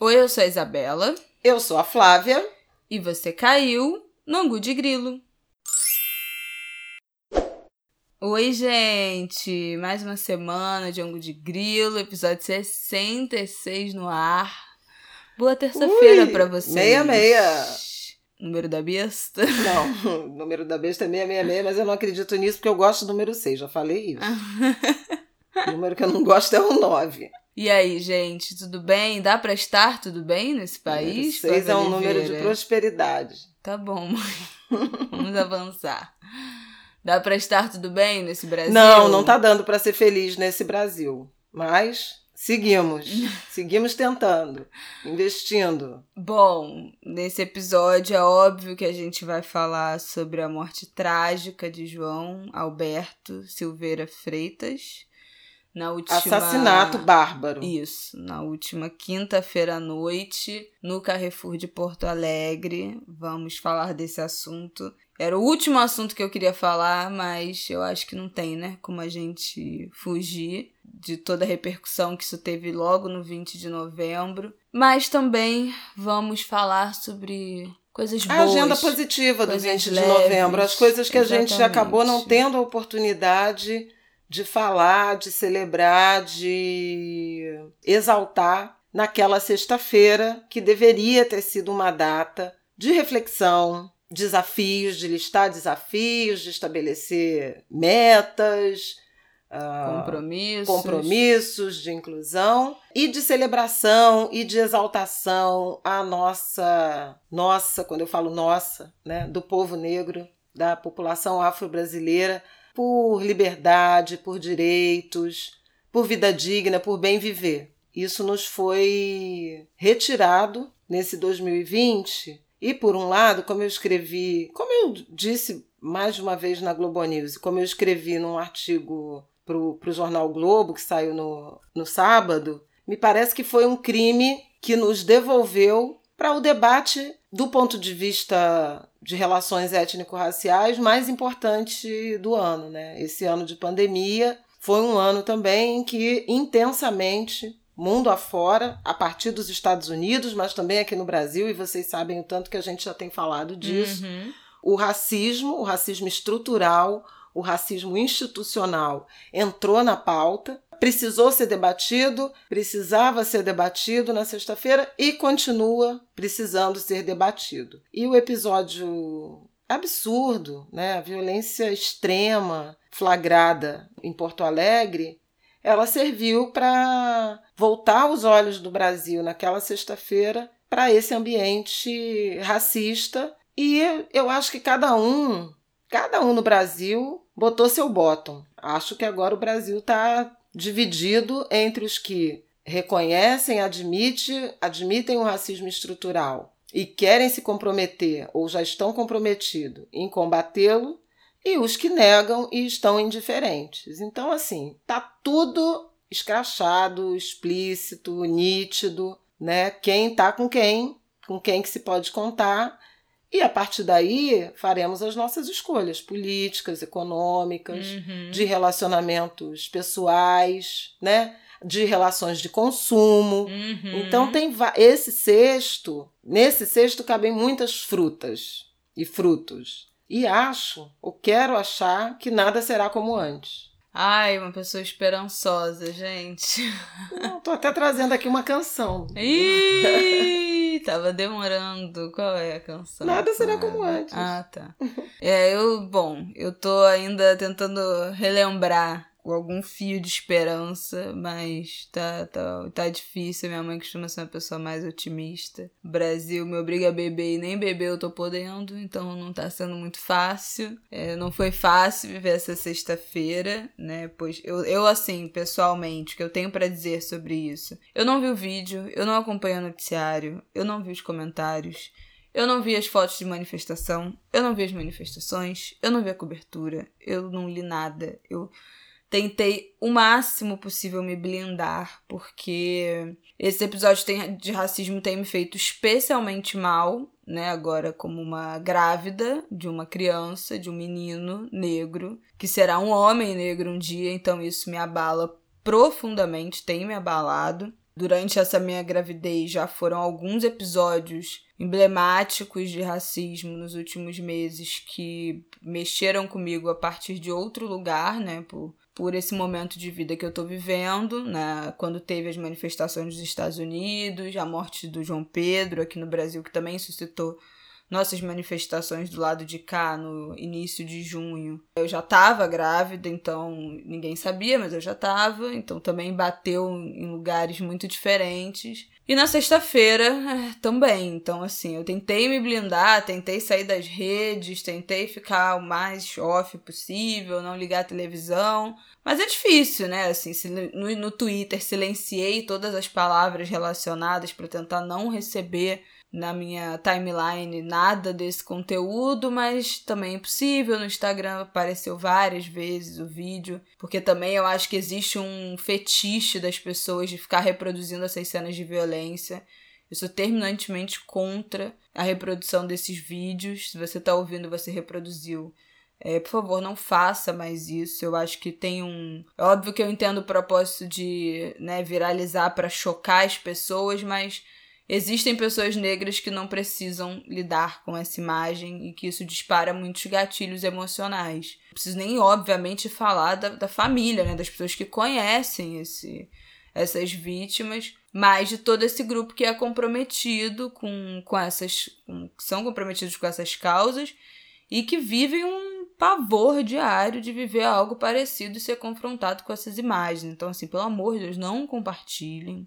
Oi, eu sou a Isabela. Eu sou a Flávia. E você caiu no Angu de Grilo. Oi, gente! Mais uma semana de Angu de Grilo, episódio 66 no ar. Boa terça-feira pra vocês. Meia, meia. Número da besta? Não, o número da besta é 666, mas eu não acredito nisso porque eu gosto do número 6, já falei isso. o número que eu não gosto é o 9. E aí, gente, tudo bem? Dá pra estar tudo bem nesse país? 6 é um número de prosperidade. Tá bom, mãe. Vamos avançar. Dá pra estar tudo bem nesse Brasil? Não, não tá dando para ser feliz nesse Brasil. Mas Seguimos. Seguimos tentando, investindo. Bom, nesse episódio é óbvio que a gente vai falar sobre a morte trágica de João Alberto Silveira Freitas. Na última... Assassinato bárbaro. Isso, na última quinta-feira à noite, no Carrefour de Porto Alegre. Vamos falar desse assunto. Era o último assunto que eu queria falar, mas eu acho que não tem, né? Como a gente fugir de toda a repercussão que isso teve logo no 20 de novembro. Mas também vamos falar sobre coisas boas. A agenda positiva do 20 leves, de novembro, as coisas que exatamente. a gente acabou não tendo a oportunidade de falar, de celebrar, de exaltar naquela sexta-feira, que deveria ter sido uma data de reflexão, desafios, de listar desafios, de estabelecer metas, uh, compromissos. compromissos de inclusão e de celebração e de exaltação à nossa, nossa, quando eu falo nossa, né, do povo negro, da população afro-brasileira, por liberdade, por direitos, por vida digna, por bem viver. Isso nos foi retirado nesse 2020 e por um lado, como eu escrevi, como eu disse mais uma vez na Globo News, como eu escrevi num artigo para o jornal Globo, que saiu no, no sábado, me parece que foi um crime que nos devolveu para o debate do ponto de vista de relações étnico-raciais mais importante do ano. Né? Esse ano de pandemia foi um ano também em que intensamente mundo afora, a partir dos Estados Unidos, mas também aqui no Brasil, e vocês sabem o tanto que a gente já tem falado disso. Uhum. O racismo, o racismo estrutural, o racismo institucional entrou na pauta, precisou ser debatido, precisava ser debatido na sexta-feira e continua precisando ser debatido. E o episódio absurdo, né, a violência extrema flagrada em Porto Alegre, ela serviu para voltar os olhos do Brasil naquela sexta-feira para esse ambiente racista e eu acho que cada um, cada um no Brasil botou seu bottom. Acho que agora o Brasil está dividido entre os que reconhecem, admite, admitem o racismo estrutural e querem se comprometer ou já estão comprometidos em combatê-lo e os que negam e estão indiferentes. Então, assim, tá tudo escrachado, explícito, nítido, né? Quem tá com quem, com quem que se pode contar. E a partir daí faremos as nossas escolhas políticas, econômicas, uhum. de relacionamentos pessoais, né? De relações de consumo. Uhum. Então tem esse cesto, nesse cesto cabem muitas frutas e frutos. E acho, ou quero achar, que nada será como antes. Ai, uma pessoa esperançosa, gente. Não, tô até trazendo aqui uma canção. Ih, tava demorando. Qual é a canção? Nada será como antes. Ah, tá. É, eu, bom, eu tô ainda tentando relembrar algum fio de esperança, mas tá, tá, tá difícil. Minha mãe costuma ser uma pessoa mais otimista. O Brasil me obriga a beber e nem beber eu tô podendo, então não tá sendo muito fácil. É, não foi fácil viver essa sexta-feira, né? Pois eu, eu, assim, pessoalmente, o que eu tenho para dizer sobre isso. Eu não vi o vídeo, eu não acompanhei o noticiário, eu não vi os comentários. Eu não vi as fotos de manifestação, eu não vi as manifestações, eu não vi a cobertura, eu não li nada. Eu tentei o máximo possível me blindar, porque esse episódio de racismo tem me feito especialmente mal, né? Agora, como uma grávida de uma criança, de um menino negro, que será um homem negro um dia, então isso me abala profundamente, tem me abalado. durante essa minha gravidez já foram alguns episódios emblemáticos de racismo nos últimos meses que mexeram comigo a partir de outro lugar, né? Por, por esse momento de vida que eu tô vivendo, né? Quando teve as manifestações dos Estados Unidos, a morte do João Pedro aqui no Brasil, que também suscitou nossas manifestações do lado de cá no início de junho. Eu já estava grávida, então ninguém sabia, mas eu já estava, então também bateu em lugares muito diferentes. E na sexta-feira é, também. Então, assim, eu tentei me blindar, tentei sair das redes, tentei ficar o mais off possível, não ligar a televisão. Mas é difícil, né? Assim, no, no Twitter silenciei todas as palavras relacionadas para tentar não receber na minha timeline nada desse conteúdo, mas também é possível. No Instagram apareceu várias vezes o vídeo, porque também eu acho que existe um fetiche das pessoas de ficar reproduzindo essas cenas de violência. Eu sou terminantemente contra a reprodução desses vídeos. Se você está ouvindo, você reproduziu. É, por favor, não faça mais isso. Eu acho que tem um. É óbvio que eu entendo o propósito de né, viralizar para chocar as pessoas, mas Existem pessoas negras que não precisam lidar com essa imagem e que isso dispara muitos gatilhos emocionais. Não preciso nem, obviamente, falar da, da família, né? Das pessoas que conhecem esse, essas vítimas, mas de todo esse grupo que é comprometido com, com essas. Com, são comprometidos com essas causas e que vivem um pavor diário de viver algo parecido e ser confrontado com essas imagens. Então, assim, pelo amor de Deus, não compartilhem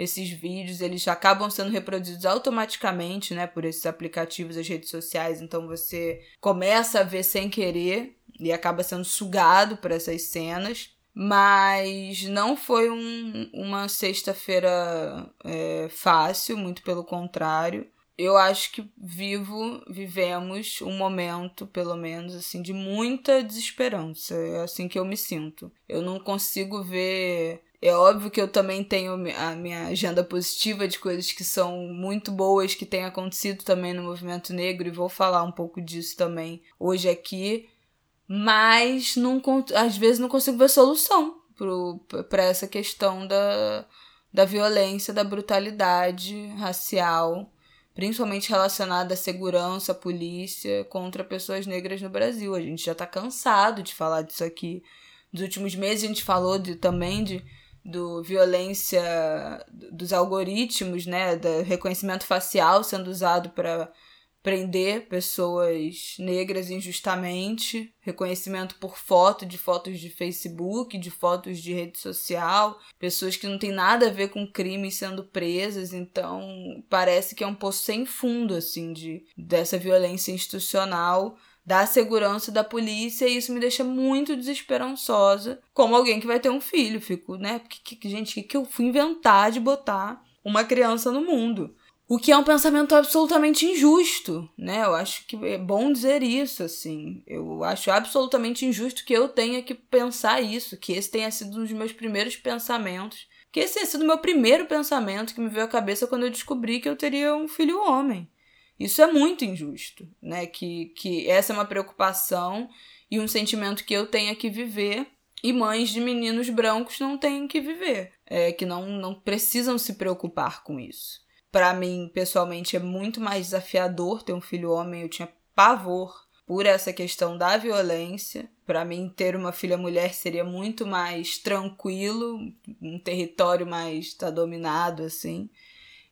esses vídeos eles acabam sendo reproduzidos automaticamente, né, por esses aplicativos, as redes sociais, então você começa a ver sem querer e acaba sendo sugado por essas cenas. Mas não foi um, uma sexta-feira é, fácil, muito pelo contrário. Eu acho que vivo, vivemos um momento, pelo menos, assim, de muita desesperança. É assim que eu me sinto. Eu não consigo ver é óbvio que eu também tenho a minha agenda positiva de coisas que são muito boas que têm acontecido também no movimento negro e vou falar um pouco disso também hoje aqui, mas não, às vezes não consigo ver solução para essa questão da, da violência, da brutalidade racial, principalmente relacionada à segurança, à polícia contra pessoas negras no Brasil. A gente já está cansado de falar disso aqui. Nos últimos meses a gente falou de, também de do violência dos algoritmos, né, do reconhecimento facial sendo usado para prender pessoas negras injustamente, reconhecimento por foto, de fotos de Facebook, de fotos de rede social, pessoas que não têm nada a ver com crime sendo presas, então parece que é um poço sem fundo assim de dessa violência institucional da segurança da polícia e isso me deixa muito desesperançosa como alguém que vai ter um filho. Fico, né? Que, que, gente, que, que eu fui inventar de botar uma criança no mundo? O que é um pensamento absolutamente injusto, né? Eu acho que é bom dizer isso, assim. Eu acho absolutamente injusto que eu tenha que pensar isso, que esse tenha sido um dos meus primeiros pensamentos. Que esse tenha sido o meu primeiro pensamento que me veio à cabeça quando eu descobri que eu teria um filho homem. Isso é muito injusto, né? Que, que essa é uma preocupação e um sentimento que eu tenho que viver e mães de meninos brancos não têm que viver, é, que não, não precisam se preocupar com isso. Para mim, pessoalmente, é muito mais desafiador ter um filho homem. Eu tinha pavor por essa questão da violência. Para mim, ter uma filha mulher seria muito mais tranquilo, um território mais tá dominado assim.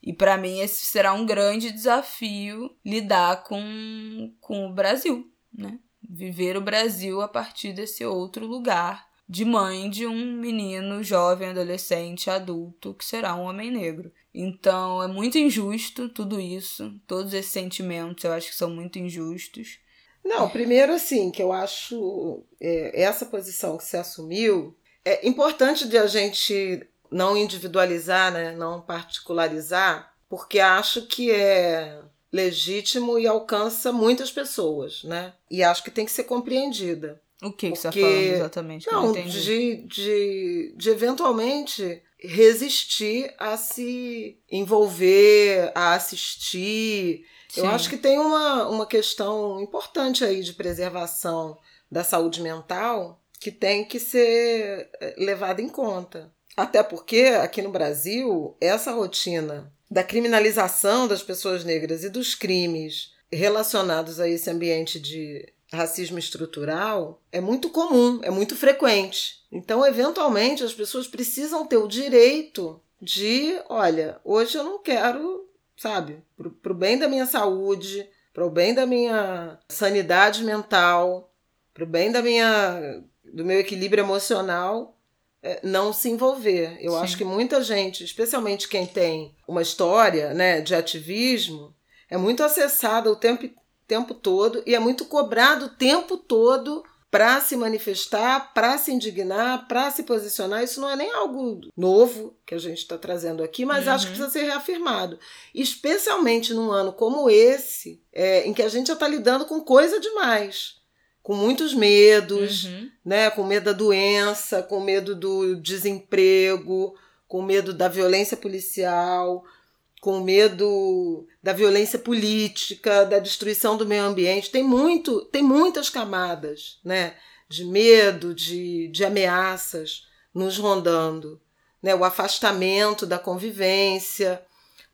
E para mim esse será um grande desafio lidar com, com o Brasil, né? Viver o Brasil a partir desse outro lugar de mãe de um menino jovem, adolescente, adulto que será um homem negro. Então é muito injusto tudo isso, todos esses sentimentos eu acho que são muito injustos. Não, primeiro assim, que eu acho é, essa posição que você assumiu, é importante de a gente não individualizar, né, não particularizar, porque acho que é legítimo e alcança muitas pessoas, né? E acho que tem que ser compreendida. O que, porque... que você está falando exatamente? Não, não de, de, de eventualmente resistir a se envolver, a assistir. Sim. Eu acho que tem uma, uma questão importante aí de preservação da saúde mental que tem que ser eh, levada em conta. Até porque aqui no Brasil, essa rotina da criminalização das pessoas negras e dos crimes relacionados a esse ambiente de racismo estrutural é muito comum, é muito frequente. Então, eventualmente, as pessoas precisam ter o direito de, olha, hoje eu não quero, sabe, para o bem da minha saúde, para o bem da minha sanidade mental, para o bem da minha, do meu equilíbrio emocional, não se envolver. Eu Sim. acho que muita gente, especialmente quem tem uma história né, de ativismo, é muito acessada o tempo, tempo todo e é muito cobrado o tempo todo para se manifestar, para se indignar, para se posicionar. Isso não é nem algo novo que a gente está trazendo aqui, mas uhum. acho que precisa ser reafirmado. Especialmente num ano como esse, é, em que a gente já está lidando com coisa demais. Com muitos medos, uhum. né? Com medo da doença, com medo do desemprego, com medo da violência policial, com medo da violência política, da destruição do meio ambiente. Tem muito, tem muitas camadas, né, de medo, de, de ameaças nos rondando, né? O afastamento da convivência,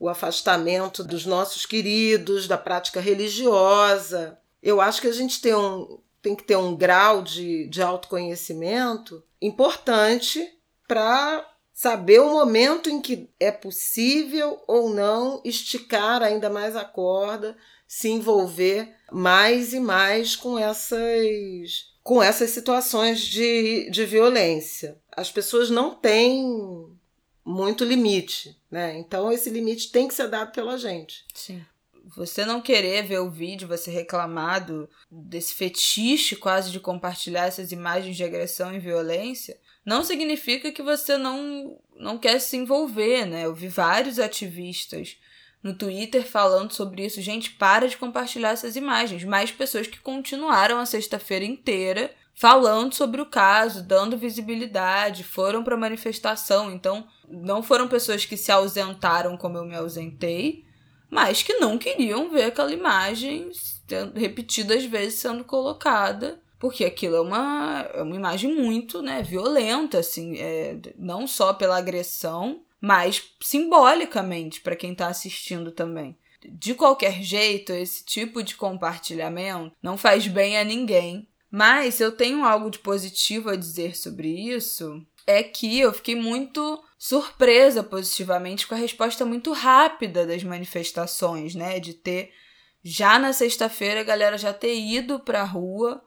o afastamento dos nossos queridos, da prática religiosa. Eu acho que a gente tem um, tem que ter um grau de, de autoconhecimento importante para saber o momento em que é possível ou não esticar ainda mais a corda, se envolver mais e mais com essas com essas situações de, de violência. As pessoas não têm muito limite, né? Então esse limite tem que ser dado pela gente. Sim. Você não querer ver o vídeo, você reclamar do, desse fetiche quase de compartilhar essas imagens de agressão e violência, não significa que você não, não quer se envolver, né? Eu vi vários ativistas no Twitter falando sobre isso. Gente, para de compartilhar essas imagens. Mais pessoas que continuaram a sexta-feira inteira falando sobre o caso, dando visibilidade, foram para manifestação. Então, não foram pessoas que se ausentaram como eu me ausentei, mas que não queriam ver aquela imagem repetidas vezes sendo colocada porque aquilo é uma, é uma imagem muito né, violenta, assim, é, não só pela agressão, mas simbolicamente para quem está assistindo também. De qualquer jeito, esse tipo de compartilhamento não faz bem a ninguém. Mas eu tenho algo de positivo a dizer sobre isso. É que eu fiquei muito surpresa positivamente com a resposta muito rápida das manifestações, né? De ter já na sexta-feira a galera já ter ido para a rua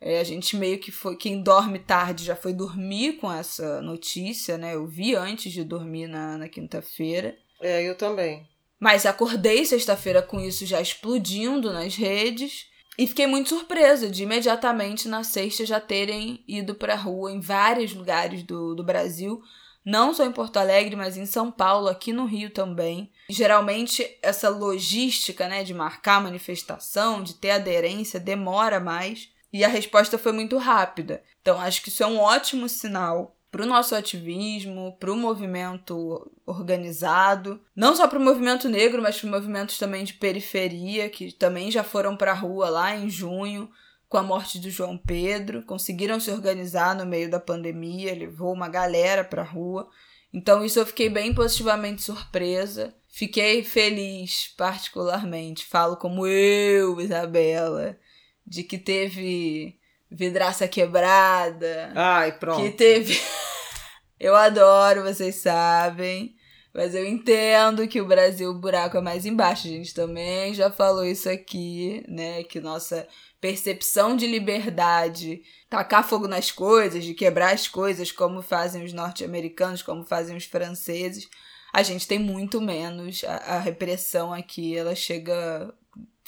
é, a gente meio que foi. Quem dorme tarde já foi dormir com essa notícia, né? Eu vi antes de dormir na, na quinta-feira. É, eu também. Mas acordei sexta-feira com isso já explodindo nas redes. E fiquei muito surpresa de imediatamente na sexta já terem ido pra rua em vários lugares do, do Brasil. Não só em Porto Alegre, mas em São Paulo, aqui no Rio também. Geralmente, essa logística né, de marcar manifestação, de ter aderência, demora mais. E a resposta foi muito rápida. Então, acho que isso é um ótimo sinal para o nosso ativismo, para o movimento organizado, não só para o movimento negro, mas para movimentos também de periferia, que também já foram para a rua lá em junho, com a morte do João Pedro, conseguiram se organizar no meio da pandemia, levou uma galera para a rua. Então, isso eu fiquei bem positivamente surpresa. Fiquei feliz, particularmente. Falo como eu, Isabela de que teve vidraça quebrada. Ai, pronto. Que teve. eu adoro, vocês sabem. Mas eu entendo que o Brasil, o buraco é mais embaixo. A gente também já falou isso aqui, né? Que nossa percepção de liberdade, tacar fogo nas coisas, de quebrar as coisas, como fazem os norte-americanos, como fazem os franceses, a gente tem muito menos. A, a repressão aqui, ela chega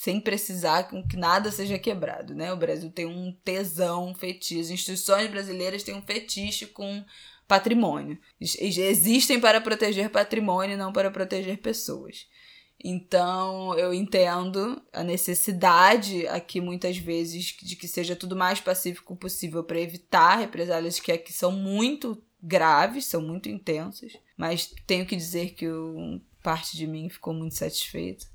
sem precisar que nada seja quebrado, né? O Brasil tem um tesão, um fetiche. As instituições brasileiras têm um fetiche com patrimônio. Existem para proteger patrimônio, não para proteger pessoas. Então, eu entendo a necessidade aqui, muitas vezes, de que seja tudo mais pacífico possível para evitar represálias que aqui são muito graves, são muito intensas. Mas tenho que dizer que eu, parte de mim ficou muito satisfeita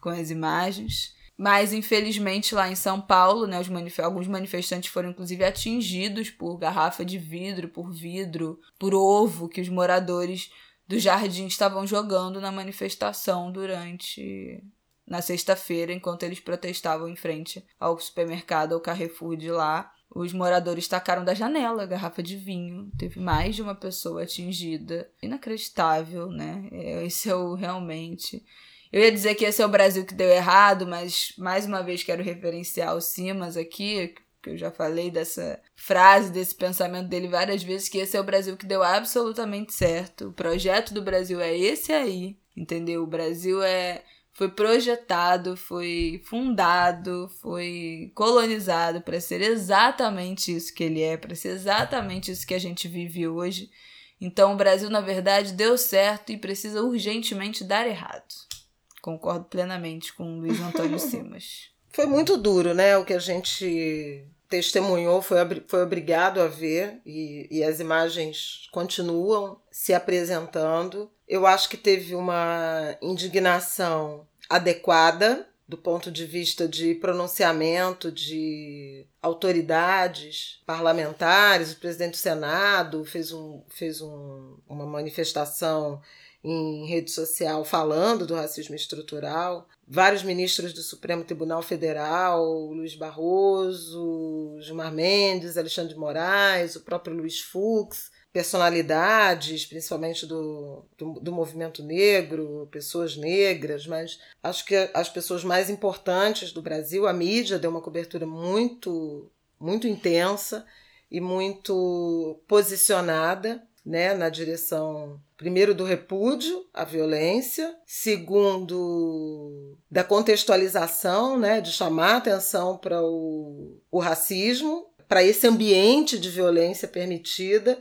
com as imagens. Mas, infelizmente, lá em São Paulo, né, manif alguns manifestantes foram inclusive atingidos por garrafa de vidro, por vidro, por ovo que os moradores do jardim estavam jogando na manifestação durante. na sexta-feira, enquanto eles protestavam em frente ao supermercado, ao Carrefour de lá. Os moradores tacaram da janela a garrafa de vinho. Teve mais de uma pessoa atingida. Inacreditável, né? É, esse é o realmente. Eu ia dizer que esse é o Brasil que deu errado, mas mais uma vez quero referenciar o Simas aqui, que eu já falei dessa frase, desse pensamento dele várias vezes, que esse é o Brasil que deu absolutamente certo. O projeto do Brasil é esse aí, entendeu? O Brasil é foi projetado, foi fundado, foi colonizado para ser exatamente isso que ele é, para ser exatamente isso que a gente vive hoje. Então o Brasil, na verdade, deu certo e precisa urgentemente dar errado. Concordo plenamente com o Luiz Antônio Simas. Foi muito duro, né? O que a gente testemunhou, foi, foi obrigado a ver, e, e as imagens continuam se apresentando. Eu acho que teve uma indignação adequada do ponto de vista de pronunciamento de autoridades parlamentares, o presidente do Senado fez, um, fez um, uma manifestação em rede social falando do racismo estrutural. Vários ministros do Supremo Tribunal Federal, Luiz Barroso, Gilmar Mendes, Alexandre de Moraes, o próprio Luiz Fux, personalidades, principalmente do, do, do, movimento negro, pessoas negras, mas acho que as pessoas mais importantes do Brasil, a mídia deu uma cobertura muito, muito intensa e muito posicionada né, na direção primeiro do repúdio à violência, segundo da contextualização, né, de chamar atenção para o, o racismo, para esse ambiente de violência permitida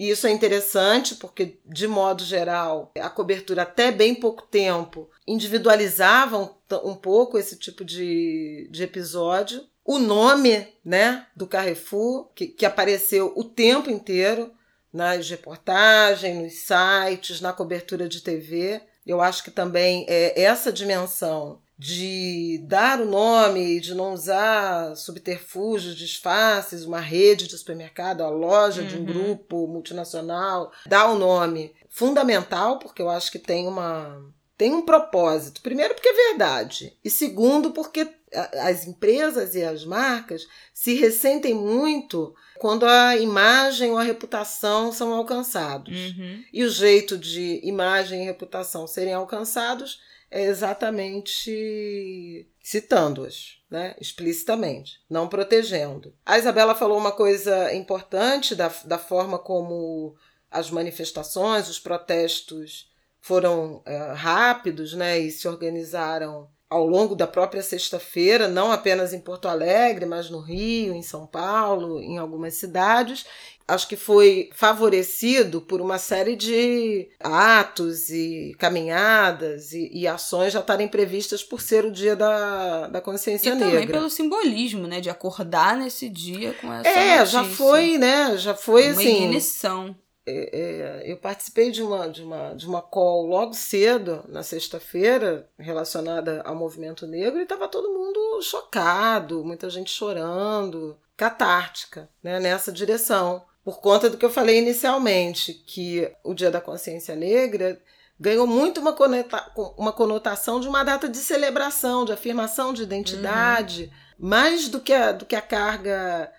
e isso é interessante porque, de modo geral, a cobertura até bem pouco tempo individualizava um, um pouco esse tipo de, de episódio. O nome né, do Carrefour, que, que apareceu o tempo inteiro nas reportagens, nos sites, na cobertura de TV. Eu acho que também é essa dimensão de dar o nome, de não usar subterfúgios, disfarces, uma rede de supermercado, a loja uhum. de um uhum. grupo multinacional, dar o nome fundamental, porque eu acho que tem uma tem um propósito. Primeiro porque é verdade, e segundo porque as empresas e as marcas se ressentem muito quando a imagem ou a reputação são alcançados. Uhum. E o jeito de imagem e reputação serem alcançados é exatamente citando-as, né, explicitamente, não protegendo. A Isabela falou uma coisa importante da, da forma como as manifestações, os protestos foram é, rápidos né, e se organizaram ao longo da própria sexta-feira, não apenas em Porto Alegre, mas no Rio, em São Paulo, em algumas cidades, acho que foi favorecido por uma série de atos e caminhadas e, e ações já estarem previstas por ser o dia da, da consciência e negra. E também pelo simbolismo, né, de acordar nesse dia com essa É, notícia. já foi, né, já foi uma assim... ignição. É, é, eu participei de uma, de, uma, de uma call logo cedo, na sexta-feira, relacionada ao movimento negro, e estava todo mundo chocado, muita gente chorando, catártica né, nessa direção por conta do que eu falei inicialmente, que o Dia da Consciência Negra ganhou muito uma, conota uma conotação de uma data de celebração, de afirmação de identidade, uhum. mais do que, a, do que a carga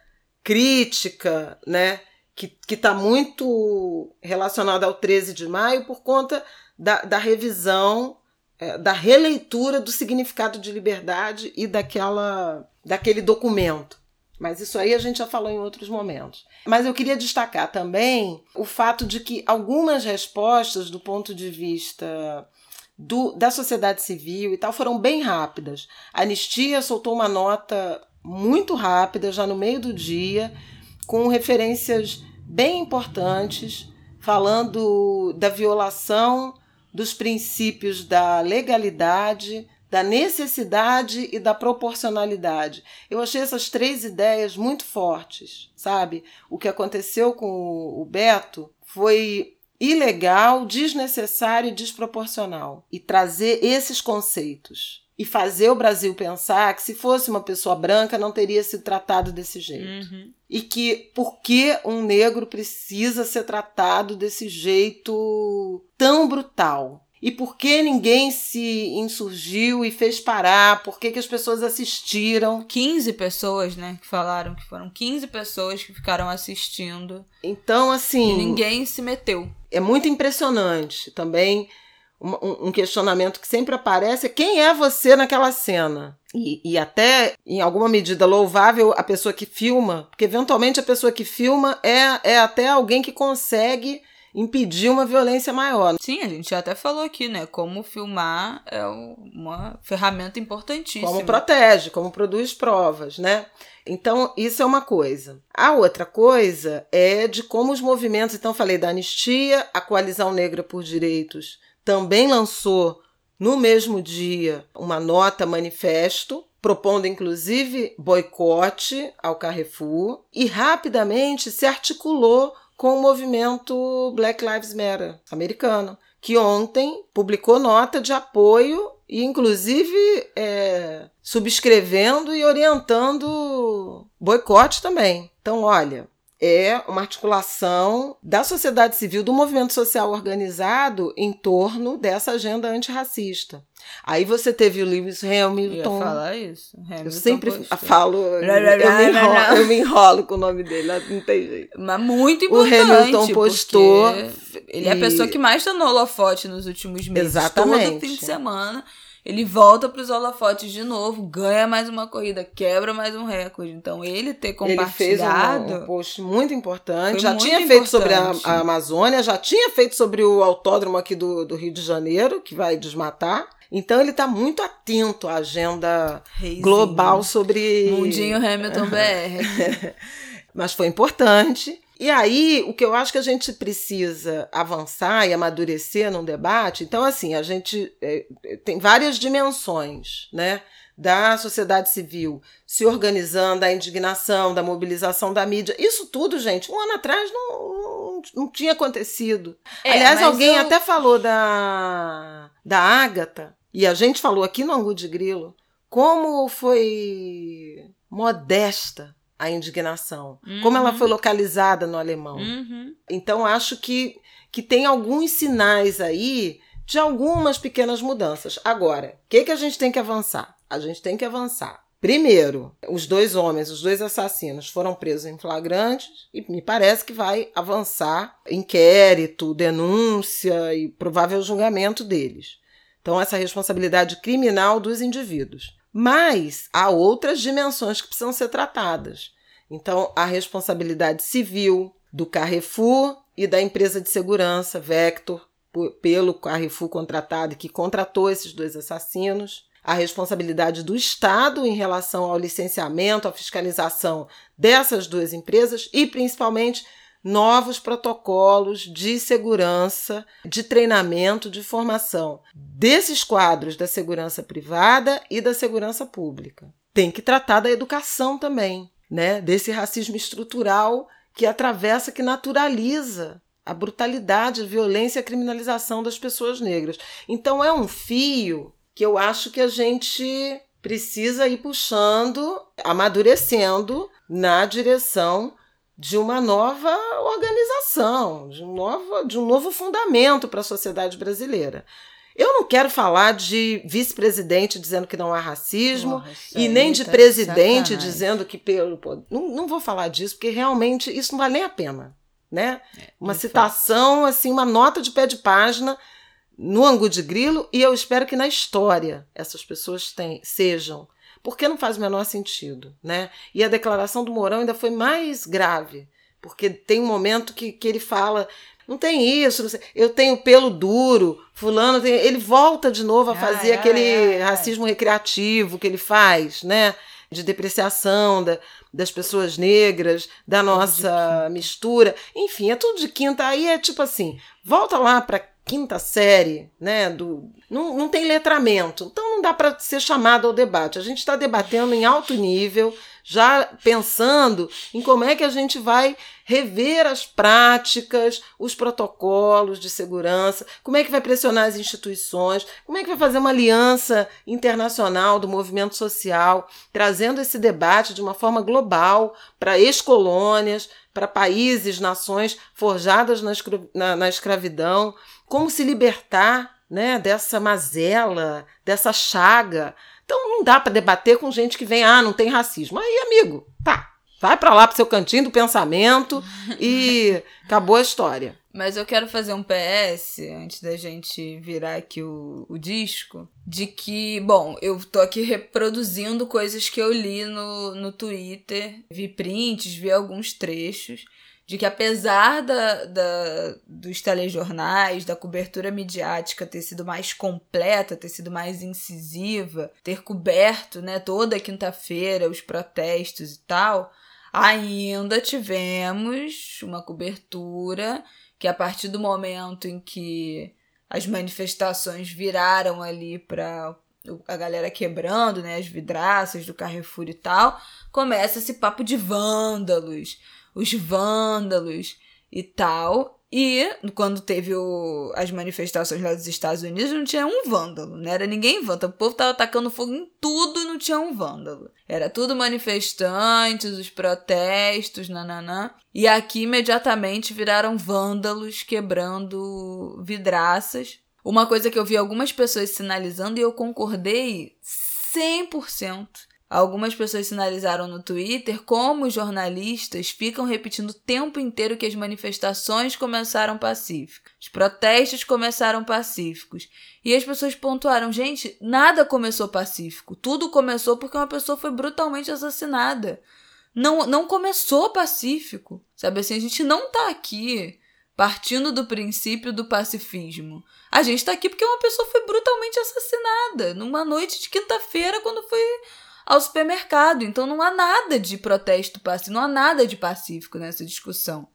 crítica, né? Que está muito relacionada ao 13 de maio por conta da, da revisão, é, da releitura do significado de liberdade e daquela, daquele documento. Mas isso aí a gente já falou em outros momentos. Mas eu queria destacar também o fato de que algumas respostas, do ponto de vista do, da sociedade civil e tal, foram bem rápidas. A Anistia soltou uma nota muito rápida, já no meio do dia, com referências bem importantes, falando da violação dos princípios da legalidade, da necessidade e da proporcionalidade. Eu achei essas três ideias muito fortes, sabe? O que aconteceu com o Beto foi ilegal, desnecessário e desproporcional. E trazer esses conceitos. E fazer o Brasil pensar que se fosse uma pessoa branca não teria sido tratado desse jeito. Uhum. E que por que um negro precisa ser tratado desse jeito tão brutal? E por que ninguém se insurgiu e fez parar? Por que, que as pessoas assistiram? 15 pessoas, né, que falaram que foram 15 pessoas que ficaram assistindo. Então, assim. E ninguém se meteu. É muito impressionante também. Um, um questionamento que sempre aparece é quem é você naquela cena? E, e, até, em alguma medida, louvável a pessoa que filma, porque eventualmente a pessoa que filma é, é até alguém que consegue impedir uma violência maior. Sim, a gente até falou aqui, né? Como filmar é uma ferramenta importantíssima. Como protege, como produz provas, né? Então, isso é uma coisa. A outra coisa é de como os movimentos, então falei da anistia, a Coalizão Negra por Direitos também lançou no mesmo dia uma nota manifesto propondo inclusive boicote ao Carrefour e rapidamente se articulou com o movimento Black Lives Matter americano, que ontem publicou nota de apoio e, inclusive, é, subscrevendo e orientando boicote também. Então, olha, é uma articulação da sociedade civil, do movimento social organizado em torno dessa agenda antirracista. Aí você teve o Lewis Hamilton. Eu falar isso. Hamilton eu sempre falo, eu, me enrolo, eu me enrolo com o nome dele, não tem jeito. Mas muito importante. O Hamilton postou. Ele é a pessoa que mais está no holofote nos últimos meses. Exatamente. Todo fim de semana. Ele volta para os holofotes de novo, ganha mais uma corrida, quebra mais um recorde. Então, ele ter compartilhado. Ele fez um, um post muito importante. Já muito tinha feito sobre a, importante. a Amazônia, já tinha feito sobre o autódromo aqui do, do Rio de Janeiro, que vai desmatar. Então, ele está muito atento à agenda Reizinho. global sobre. Mundinho Hamilton BR. Mas foi importante. E aí, o que eu acho que a gente precisa avançar e amadurecer num debate, então, assim, a gente é, tem várias dimensões, né? Da sociedade civil se organizando, da indignação, da mobilização da mídia. Isso tudo, gente, um ano atrás não, não, tinha acontecido. É, Aliás, alguém eu- até falou da, da Ágata, e a gente falou aqui no Angu de Grilo, como foi modesta a indignação, como ela Uhum. foi localizada no alemão. Uhum. Então, acho que, que tem alguns sinais aí de algumas pequenas mudanças. Agora, o que, que a gente tem que avançar? A gente tem que avançar. Primeiro, os dois homens, os dois assassinos, foram presos em flagrante e me parece que vai avançar inquérito, denúncia e provável julgamento deles. Então, essa responsabilidade criminal dos indivíduos. Mas há outras dimensões que precisam ser tratadas. Então, a responsabilidade civil do Carrefour e da empresa de segurança Vector, pelo Carrefour contratado, que contratou esses dois assassinos. A responsabilidade do Estado em relação ao licenciamento, à fiscalização dessas duas empresas e, principalmente, novos protocolos de segurança, de treinamento, de formação desses quadros da segurança privada e da segurança pública. Tem que tratar da educação também, né? Desse racismo estrutural que atravessa, que naturaliza a brutalidade, a violência e a criminalização das pessoas negras. Então é um fio que eu acho que a gente precisa ir puxando, amadurecendo na direção de uma nova organização, de um novo, de um novo fundamento para a sociedade brasileira. Eu não quero falar de vice-presidente dizendo que não há racismo isso e nem de tá presidente sacanagem. dizendo que pelo. pô, Não, não vou falar disso, porque realmente isso não vale nem a pena. Né? Uma de citação, assim, uma nota de pé de página no Angu de Grilo, e eu espero que na história essas pessoas tem, sejam. Porque não faz o menor sentido. Né? E a declaração do Mourão ainda foi mais grave, porque tem um momento que, que ele fala. Não tem isso, não eu tenho pelo duro, fulano tem. Ele volta de novo a fazer aquele racismo recreativo que ele faz, né? De depreciação da, das pessoas negras, da nossa mistura. Enfim, é tudo de quinta. Aí é tipo assim: volta lá para quinta série, né? Do, não, não tem letramento. Então não dá para ser chamado ao debate. A gente está debatendo em alto nível já pensando em como é que a gente vai rever as práticas, os protocolos de segurança, como é que vai pressionar as instituições, como é que vai fazer uma aliança internacional do movimento social, trazendo esse debate de uma forma global para ex-colônias, para países, nações forjadas na, na, na escravidão, como se libertar né, dessa mazela, dessa chaga. Então não dá para debater com gente que vem, ah, não tem racismo. Aí, amigo, tá. Vai para lá pro seu cantinho do pensamento e acabou a história. Mas eu quero fazer um PS, antes da gente virar aqui o, o disco, de que, bom, eu tô aqui reproduzindo coisas que eu li no, no Twitter, vi prints, vi alguns trechos, de que apesar da, da, dos telejornais, da cobertura midiática ter sido mais completa, ter sido mais incisiva, ter coberto né, toda quinta-feira os protestos e tal, ainda tivemos uma cobertura que a partir do momento em que as manifestações viraram ali para a galera quebrando, né, as vidraças do Carrefour e tal, começa esse papo de vândalos, os vândalos e tal. E quando teve o, as manifestações lá dos Estados Unidos, não tinha um vândalo, não era ninguém vândalo. O povo tava atacando fogo em tudo e não tinha um vândalo. Era tudo manifestantes, os protestos, nananã. E aqui imediatamente viraram vândalos quebrando vidraças. Uma coisa que eu vi algumas pessoas sinalizando e eu concordei 100%. Algumas pessoas sinalizaram no Twitter como os jornalistas ficam repetindo o tempo inteiro que as manifestações começaram pacíficas, os protestos começaram pacíficos. E as pessoas pontuaram: gente, nada começou pacífico. Tudo começou porque uma pessoa foi brutalmente assassinada. Não, não começou pacífico. Sabe assim, a gente não tá aqui partindo do princípio do pacifismo. A gente tá aqui porque uma pessoa foi brutalmente assassinada numa noite de quinta-feira quando foi ao supermercado. Então não há nada de protesto pacífico, não há nada de pacífico nessa discussão.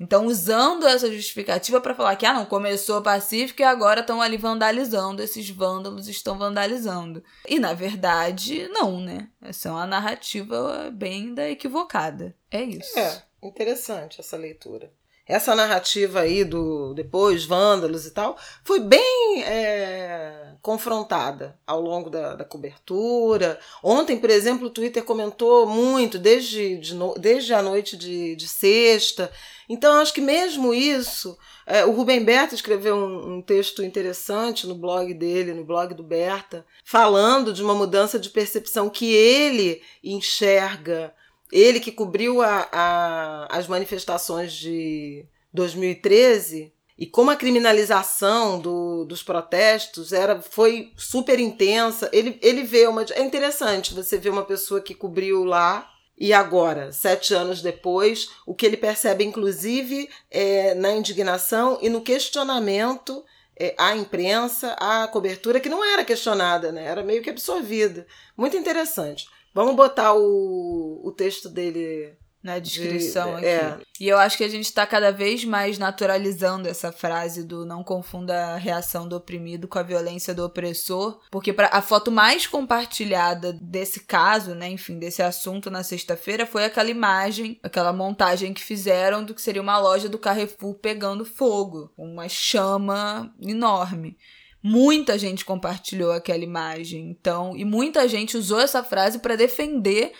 Então, usando essa justificativa para falar que ah, não começou pacífico e agora estão ali vandalizando, esses vândalos estão vandalizando. E na verdade, não, né? Essa é uma narrativa bem da equivocada. É isso. É, interessante essa leitura essa narrativa aí do depois vândalos e tal foi bem é, confrontada ao longo da, da, cobertura. Ontem, por exemplo, o Twitter comentou muito desde, de no, desde a noite de, de sexta. Então, acho que mesmo isso, é, o Rubem Berta escreveu um, um, texto interessante no blog dele, no blog do Berta, falando de uma mudança de percepção que ele enxerga ele que cobriu a, a, as manifestações de 2013 e como a criminalização do, dos protestos era foi super intensa, ele, ele vê uma. É interessante você ver uma pessoa que cobriu lá e agora, sete anos depois, o que ele percebe, inclusive, é, na indignação e no questionamento é, à imprensa, à cobertura, que não era questionada, né? era meio que absorvida. Muito interessante. Vamos botar o, o texto dele na descrição de, aqui. É. E eu acho que a gente está cada vez mais naturalizando essa frase do não confunda a reação do oprimido com a violência do opressor, porque pra, a foto mais compartilhada desse caso, né, enfim, desse assunto na sexta-feira foi aquela imagem, aquela montagem que fizeram do que seria uma loja do Carrefour pegando fogo, uma chama enorme. Muita gente compartilhou aquela imagem, então, e muita gente usou essa frase para defender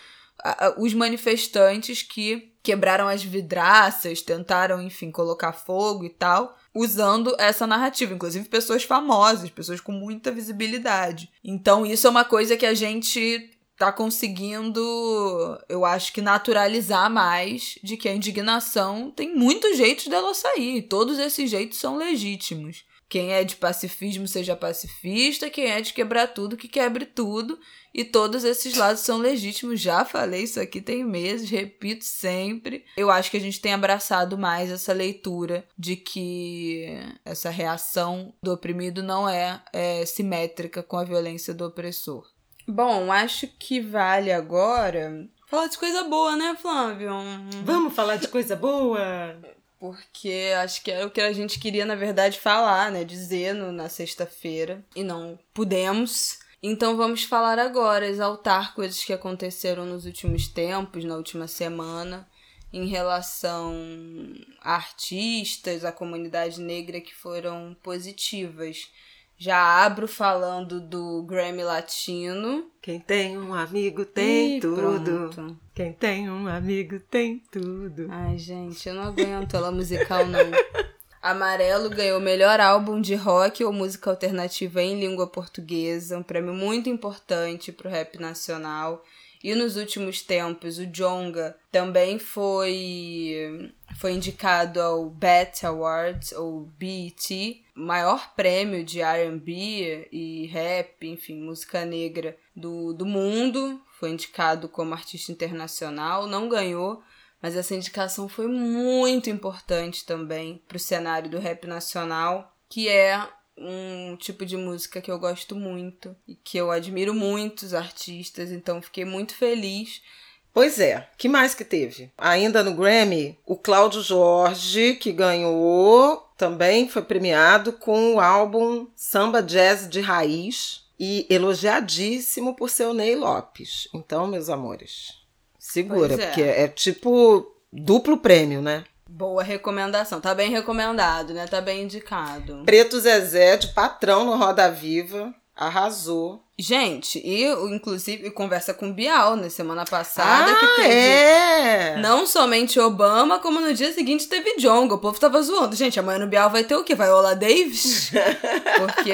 os manifestantes que quebraram as vidraças, tentaram, enfim, colocar fogo e tal, usando essa narrativa, inclusive pessoas famosas, pessoas com muita visibilidade. Então, isso é uma coisa que a gente tá conseguindo, eu acho que naturalizar mais de que a indignação tem muitos jeitos dela sair, todos esses jeitos são legítimos. Quem é de pacifismo seja pacifista, quem é de quebrar tudo que quebre tudo, e todos esses lados são legítimos. Já falei isso aqui tem meses, repito sempre. Eu acho que a gente tem abraçado mais essa leitura de que essa reação do oprimido não é, é simétrica com a violência do opressor. Bom, acho que vale agora falar de coisa boa, né, Flávio? Vamos falar de coisa boa? Porque acho que é o que a gente queria, na verdade, falar, né? Dizer no, na sexta-feira. E não pudemos. Então vamos falar agora, exaltar coisas que aconteceram nos últimos tempos, na última semana, em relação a artistas, a comunidade negra que foram positivas. Já abro falando do Grammy Latino. Quem tem um amigo tem Ih, tudo. pronto. Quem tem um amigo tem tudo. Ai, gente, eu não aguento ela musical, não. Amarelo ganhou melhor álbum de rock ou música alternativa em língua portuguesa, um prêmio muito importante pro rap nacional. E nos últimos tempos, o Jonga também foi, foi indicado ao BET Awards, ou BET, maior prêmio de R&B e rap, enfim, música negra do, do mundo. Foi indicado como artista internacional, não ganhou, mas essa indicação foi muito importante também para o cenário do rap nacional, que é um tipo de música que eu gosto muito e que eu admiro muitos artistas, então fiquei muito feliz. Pois é, que mais que teve? Ainda no Grammy, o Cláudio Jorge, que ganhou, também foi premiado com o álbum Samba Jazz de Raiz e elogiadíssimo por seu Ney Lopes. Então, meus amores, segura, é. porque é tipo duplo prêmio, né? Boa recomendação, tá bem recomendado, né? Tá bem indicado. Preto Zezé, de patrão no Roda Viva, arrasou. Gente, e inclusive conversa com Bial na semana passada que ah, teve é! Não somente Obama, como no dia seguinte teve Jonga. O povo tava zoando. Gente, amanhã no Bial vai ter o quê? Vai Ola Davis? Porque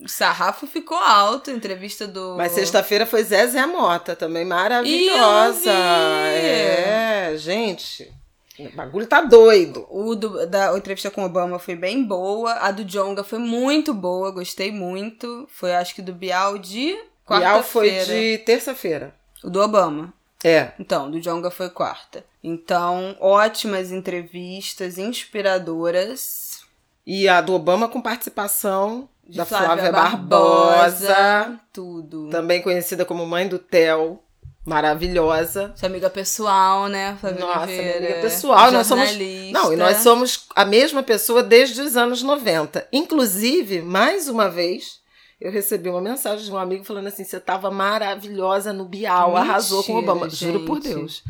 o sarrafo ficou alto. Entrevista do. Mas sexta-feira foi Zezé Mota, também maravilhosa. É, gente, o bagulho tá doido. O do- da entrevista com Obama foi bem boa. A do Jonga foi muito boa. Gostei muito. Foi, acho que, do Bial de Bial foi quarta-feira. de terça-feira. O do Obama. É. Então, do Jonga foi quarta. Então, ótimas entrevistas, inspiradoras. E a do Obama com participação De da Flávia, Barbosa, Tudo. também conhecida como mãe do Theo, maravilhosa. Sua amiga pessoal, né, Nossa, Oliveira, amiga pessoal, nós somos-. Não, e nós somos a mesma pessoa desde os anos 90. Inclusive, mais uma vez, eu recebi uma mensagem de um amigo falando assim: você tava maravilhosa no Bial, arrasou com o Mentira, Obama. Juro por gente. Deus.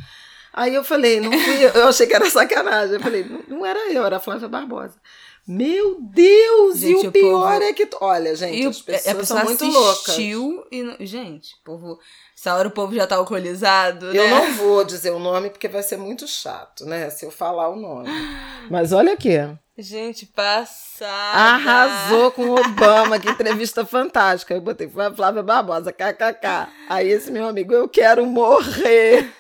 Aí eu falei, não fui eu, eu achei que era sacanagem. Eu falei, não, não era eu, era a Flávia Barbosa. Meu Deus! Gente, e o, o pior povo- é que. Olha, gente, E as pessoas a pessoa são muito loucas. e... Gente, o povo... Essa hora o povo já tá alcoolizado, né? Eu não vou dizer o nome porque vai ser muito chato, né? Se eu falar o nome. Mas olha aqui. Gente, passada. Arrasou com o Obama, que entrevista fantástica. Eu botei Flá- Flávia Barbosa, kkk. Aí esse meu amigo, eu quero morrer.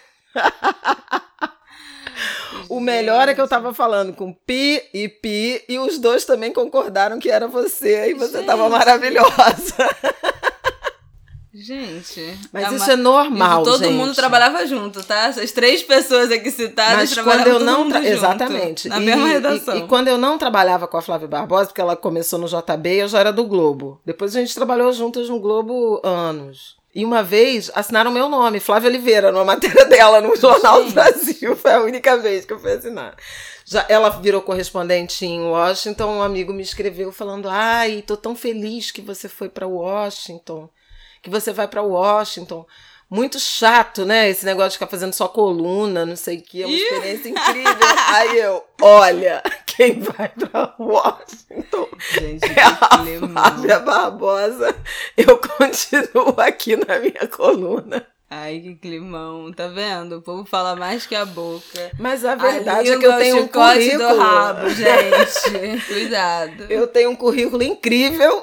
O melhor é que eu tava falando com Pi e Pi, e os dois também concordaram que era você, e você tava Gente. maravilhosa. Gente. Mas a isso ma- é normal, Todo gente. mundo trabalhava junto, tá? Essas três pessoas aqui citadas Mas trabalhavam quando eu não. tra- junto, Exatamente. Na E- mesma e- redação. E, quando eu não trabalhava com a Flávia Barbosa, porque ela começou no JB, eu já era do Globo. Depois a gente trabalhou juntas no Globo anos. E uma vez assinaram meu nome, Flávia Oliveira, numa matéria dela no Jornal do. Brasil. Foi a única vez que eu fui assinar. Já, ela virou correspondente em Washington. Um amigo me escreveu falando: Ai, tô tão feliz que você foi para Washington, que você vai para Washington. Muito chato, né? Esse negócio de ficar fazendo só coluna, não sei o que. É uma experiência incrível. Aí eu, olha, quem vai pra Washington Gente, é a. Flávia Barbosa. Eu continuo aqui na minha coluna. Ai, que climão. Tá vendo? O povo fala mais que a boca. Mas a verdade a é que eu tenho um currículo. do rabo, gente. Cuidado. Eu tenho um currículo incrível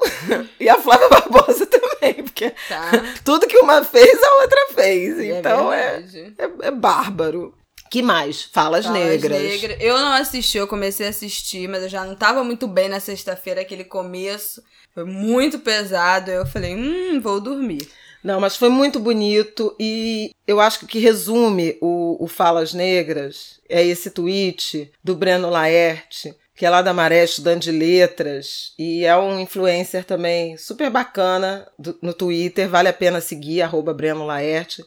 e a Flávia Barbosa também, porque Tá? tudo que uma fez, a outra fez. É Então é, é, é bárbaro. Que mais? Falas, Falas negras. Negras. Eu não assisti, eu comecei a assistir, mas eu já não tava muito bem na sexta-feira, aquele começo. Foi muito pesado. Eu falei, hum, vou dormir. Não, mas foi muito bonito e eu acho que o que resume o, o Falas Negras é esse tweet do Breno Laerte, que é lá da Maré, estudante de letras, e é um influencer também super bacana do- no Twitter, vale a pena seguir, arroba Breno Laerte.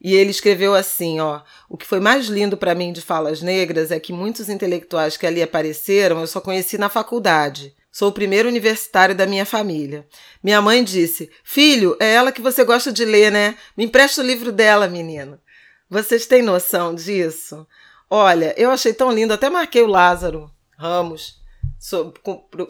E ele escreveu assim, ó, o que foi mais lindo para mim de Falas Negras é que muitos intelectuais que ali apareceram eu só conheci na faculdade. Sou o primeiro universitário da minha família. Minha mãe disse: Filho, é ela que você gosta de ler, né? Me empresta o livro dela, menino. Vocês têm noção disso? Olha, eu achei tão lindo, até marquei o Lázaro Ramos sobre,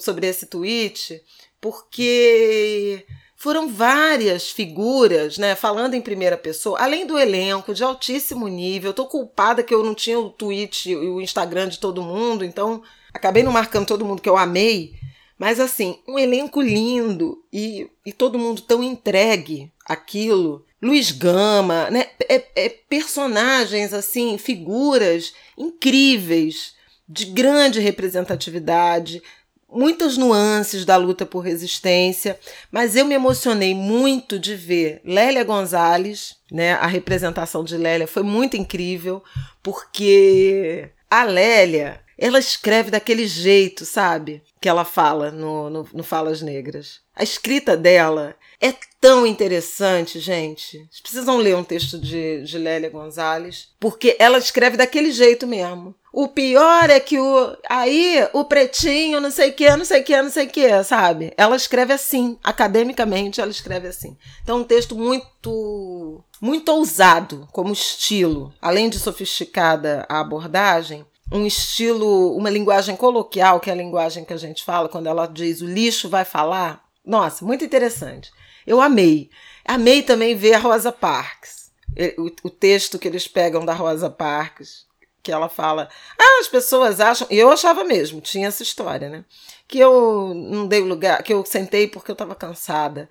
sobre esse tweet, porque foram várias figuras, né, falando em primeira pessoa, além do elenco de altíssimo nível. Tô culpada que eu não tinha o tweet e o Instagram de todo mundo, então acabei não marcando todo mundo que eu amei. Mas assim, um elenco lindo e, e todo mundo tão entregue aquilo. Luiz Gama, né? É, é, personagens assim, figuras incríveis, de grande representatividade, muitas nuances da luta por resistência, mas eu me emocionei muito de ver Lélia Gonzalez, né? A representação de Lélia foi muito incrível, porque a Lélia, ela escreve daquele jeito, sabe? Que ela fala no, no, no Falas Negras. A escrita dela é tão interessante, gente. Vocês precisam ler um texto de, de Lélia Gonzalez, porque ela escreve daquele jeito mesmo. O pior é que o aí o pretinho, não sei o que, não sei o que, não sei o que, sabe? Ela escreve assim, academicamente ela escreve assim. Então um texto muito muito ousado como estilo, além de sofisticada a abordagem, um estilo, uma linguagem coloquial, que é a linguagem que a gente fala quando ela diz o lixo vai falar. Nossa, muito interessante. Eu amei. Amei também ver a Rosa Parks. O, o texto que eles pegam da Rosa Parks que ela fala: Ah, as pessoas acham. E eu achava mesmo, tinha essa história, né? Que eu não dei lugar, que eu sentei porque eu estava cansada.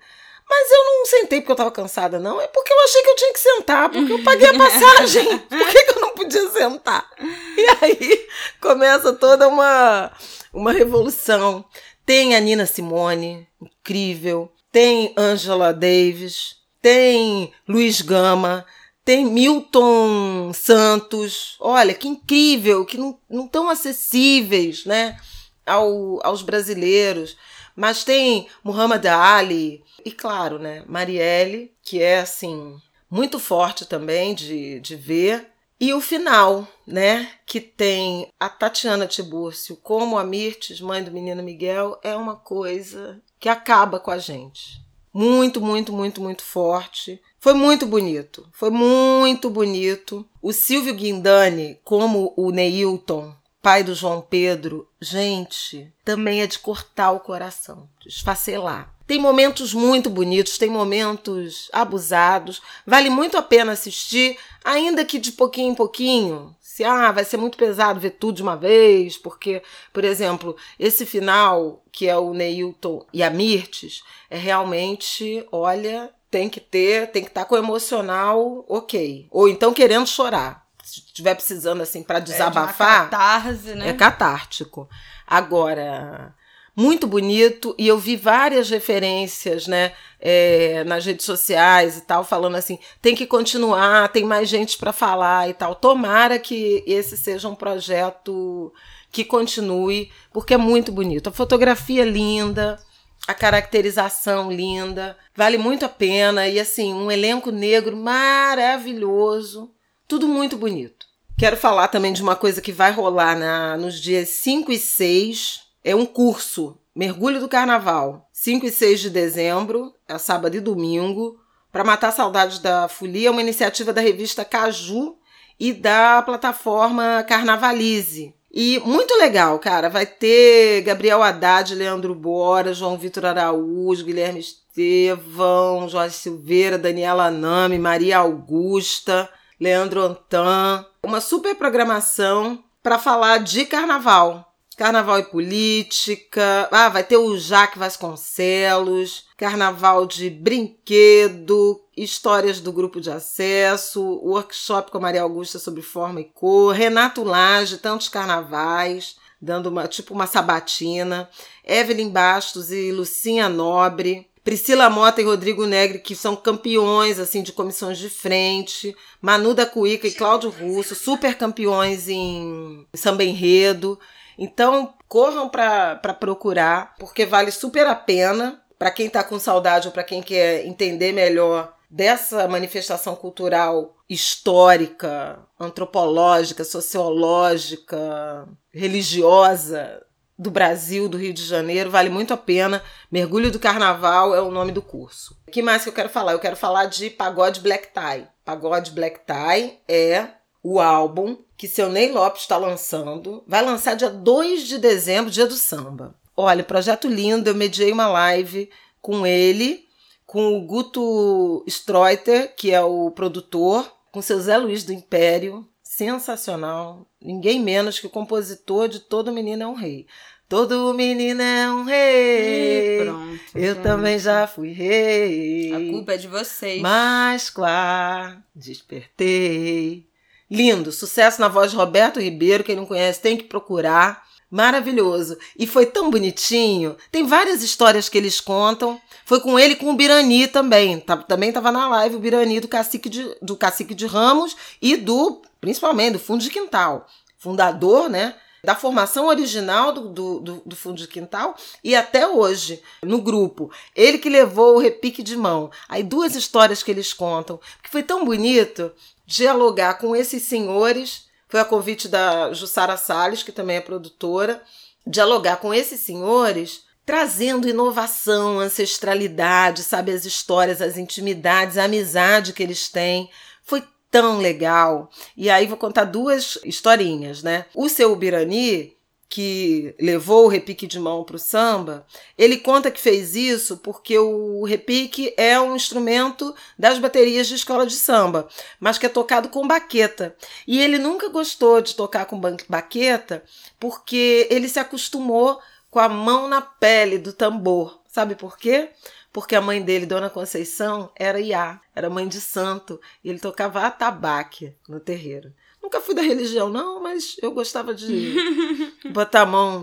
Mas eu não sentei porque eu estava cansada, não. É porque eu achei que eu tinha que sentar, porque eu paguei a passagem. Por que, que eu não podia sentar? E aí começa toda uma, uma revolução. Tem a Nina Simone, incrível. Tem Angela Davis. Tem Luiz Gama tem Milton Santos, olha que incrível, que não, não tão acessíveis né, ao, aos brasileiros. Mas tem Muhammad Ali e, claro, né, Marielle, que é assim muito forte também de, de ver. E o final, né, que tem a Tatiana Tibúrcio como a Mirtes, mãe do menino Miguel, é uma coisa que acaba com a gente. Muito, muito, muito, muito forte. Foi muito bonito. Foi muito bonito. O Silvio Guindani, como o Neilton, pai do João Pedro, gente, também é de cortar o coração, de esfacelar. Tem momentos muito bonitos, tem momentos abusados. Vale muito a pena assistir, ainda que de pouquinho em pouquinho. Se ah, vai ser muito pesado ver tudo de uma vez, porque, por exemplo, esse final, que é o Neilton e a Mirtes, é realmente, olha, tem que ter, tem que estar tá com o emocional ok. Ou então querendo chorar. Se estiver precisando, assim, para desabafar. É catarse, né? É catártico. Agora, muito bonito, e eu vi várias referências, né, é, nas redes sociais e tal, falando assim: tem que continuar, tem mais gente para falar e tal. Tomara que esse seja um projeto que continue, porque é muito bonito. A fotografia é linda, a caracterização linda, vale muito a pena e assim, um elenco negro maravilhoso, tudo muito bonito. Quero falar também de uma coisa que vai rolar na, nos dias 5 e 6, é um curso, Mergulho do Carnaval, 5 e 6 de dezembro, é sábado e domingo, para matar saudades da folia, é uma iniciativa da revista Caju e da plataforma Carnavalize. E muito legal, cara. Vai ter Gabriel Haddad, Leandro Bora, João Vitor Araújo, Guilherme Estevão, Jorge Silveira, Daniela Nami, Maria Augusta, Leandro Antan. Uma super programação para falar de carnaval. Carnaval e política. Ah, vai ter o Jaque Vasconcelos. Carnaval de brinquedo, histórias do grupo de acesso, workshop com a Maria Augusta sobre forma e cor, Renato Lage, tantos carnavais, dando uma tipo uma sabatina, Evelyn Bastos e Lucinha Nobre, Priscila Mota e Rodrigo Negre, que são campeões assim de comissões de frente, Manu da Cuíca e Cláudio Russo, super campeões em samba enredo. Então, corram para procurar, porque vale super a pena para quem está com saudade ou para quem quer entender melhor dessa manifestação cultural histórica, antropológica, sociológica, religiosa do Brasil, do Rio de Janeiro, vale muito a pena. Mergulho do Carnaval é o nome do curso. O que mais que eu quero falar? Eu quero falar de Pagode Black Tie. Pagode Black Tie é o álbum que seu Ney Lopes está lançando. Vai lançar dia 2 de dezembro, dia do samba. Olha, projeto lindo, eu mediei uma live com ele, com o Guto Streuter, que é o produtor, com seu Zé Luiz do Império, sensacional. Ninguém menos que o compositor de Todo Menino é um Rei. Todo menino é um rei. E pronto. Eu gente. também já fui rei. A culpa é de vocês. Mas claro, despertei. Lindo, sucesso na voz de Roberto Ribeiro. Quem não conhece tem que procurar. Maravilhoso. E foi tão bonitinho. Tem várias histórias que eles contam. Foi com ele com o Birani também. Tá- também estava na live o Birani do Cacique de, do Cacique de Ramos e do, principalmente, do Fundo de Quintal. Fundador, né? Da formação original do, do, do, do Fundo de Quintal e até hoje, no grupo. Ele que levou o repique de mão. Aí duas histórias que eles contam. Que foi tão bonito dialogar com esses senhores foi a convite da Jussara Salles, que também é produtora, dialogar com esses senhores, trazendo inovação, ancestralidade, sabe, as histórias, as intimidades, a amizade que eles têm. Foi tão legal. E aí vou contar duas historinhas, né? O seu Ubirani, que levou o repique de mão para o samba, ele conta que fez isso porque o repique é um instrumento das baterias de escola de samba, mas que é tocado com baqueta. E ele nunca gostou de tocar com baqueta porque ele se acostumou com a mão na pele do tambor. Sabe por quê? Porque a mãe dele, Dona Conceição, era Iá, era mãe de santo, e ele tocava atabaque no terreiro. Nunca fui da religião, não, mas eu gostava de botar a mão,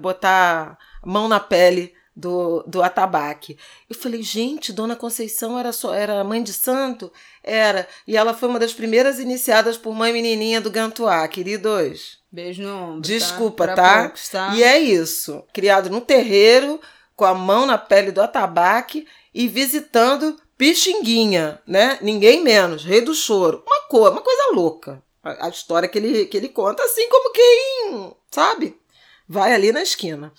botar a mão na pele do, do atabaque. Eu falei, gente, Dona Conceição era só era mãe de santo? Era. E ela foi uma das primeiras iniciadas por mãe menininha do Gantuá, queridos. Beijo no ombro. Desculpa, tá? tá? Poucos, tá? E é isso. Criado no terreiro, com a mão na pele do atabaque e visitando Pixinguinha, né? Ninguém menos, rei do choro. Uma coisa, uma coisa louca. A, a história que ele, que ele conta, assim como quem, sabe? Vai ali na esquina.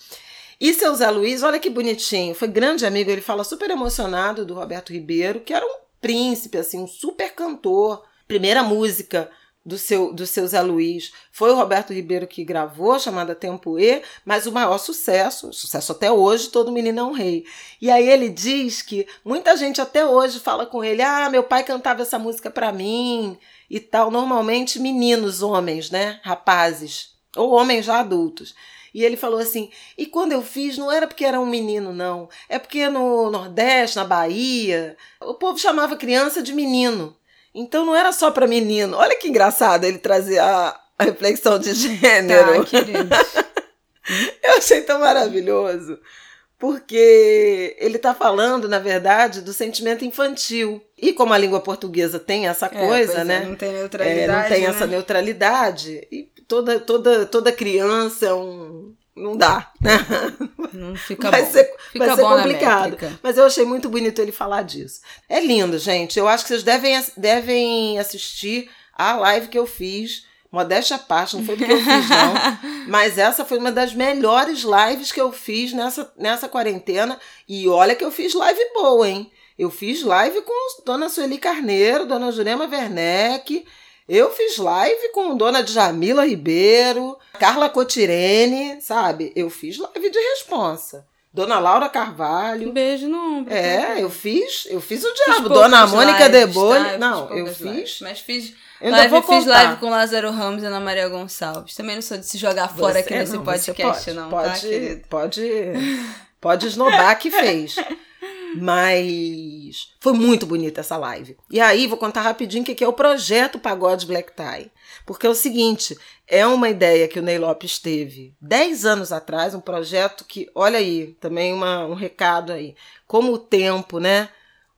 E seu Zé Luiz, olha que bonitinho, foi grande amigo, ele fala super emocionado do Roberto Ribeiro, que era um príncipe, assim, um super cantor. Primeira música do seu, do seu Zé Luiz foi o Roberto Ribeiro que gravou, chamada Tempo E, mas o maior sucesso, sucesso até hoje, Todo Menino é um Rei. E aí ele diz que muita gente até hoje fala com ele: ah, meu pai cantava essa música pra mim e tal. Normalmente meninos, homens, né? Rapazes, ou homens já adultos. E ele falou assim: e quando eu fiz, não era porque era um menino, não. É porque no Nordeste, na Bahia, o povo chamava criança de menino. Então não era só para menino. Olha que engraçado ele trazer a, a reflexão de gênero. Tá. Eu achei tão maravilhoso. Porque ele está falando, na verdade, do sentimento infantil. E como a língua portuguesa tem essa É, coisa, é, né? Não tem É, neutralidade. não tem né? essa neutralidade. E toda, toda, toda criança é um. Não dá, né? Não fica vai bom. ser, Fica vai ser complicado. Mas eu achei muito bonito ele falar disso. É lindo, gente. Eu acho que vocês devem, devem assistir a live que eu fiz. Modéstia à parte, não foi porque eu fiz, não. Mas essa foi uma das melhores lives que eu fiz nessa, nessa quarentena. E olha que eu fiz live boa, hein? Eu fiz live com Dona Sueli Carneiro, Dona Jurema Werneck. Eu fiz live com Dona Djamila Ribeiro, Carla Cotirene, sabe? Eu fiz live de responsa. Dona Laura Carvalho. Um beijo no ombro. É, eu fiz, eu fiz o Fiz diabo. poucas Dona Mônica Debole. tá? não, eu fiz. lives, Mas fiz Eu live, vou fiz live com Lázaro Ramos e Ana Maria Gonçalves. Também não sou de se jogar fora Você- aqui nesse não, podcast, pode, não, pode, tá? Pode, pode esnobar que fez. Mas foi muito bonita essa live. E aí, vou contar rapidinho o que é o projeto Pagode Black Tie. Porque é o seguinte, é uma ideia que o Ney Lopes teve 10 anos atrás, um projeto que, olha aí, também uma, um recado aí. Como o tempo, né?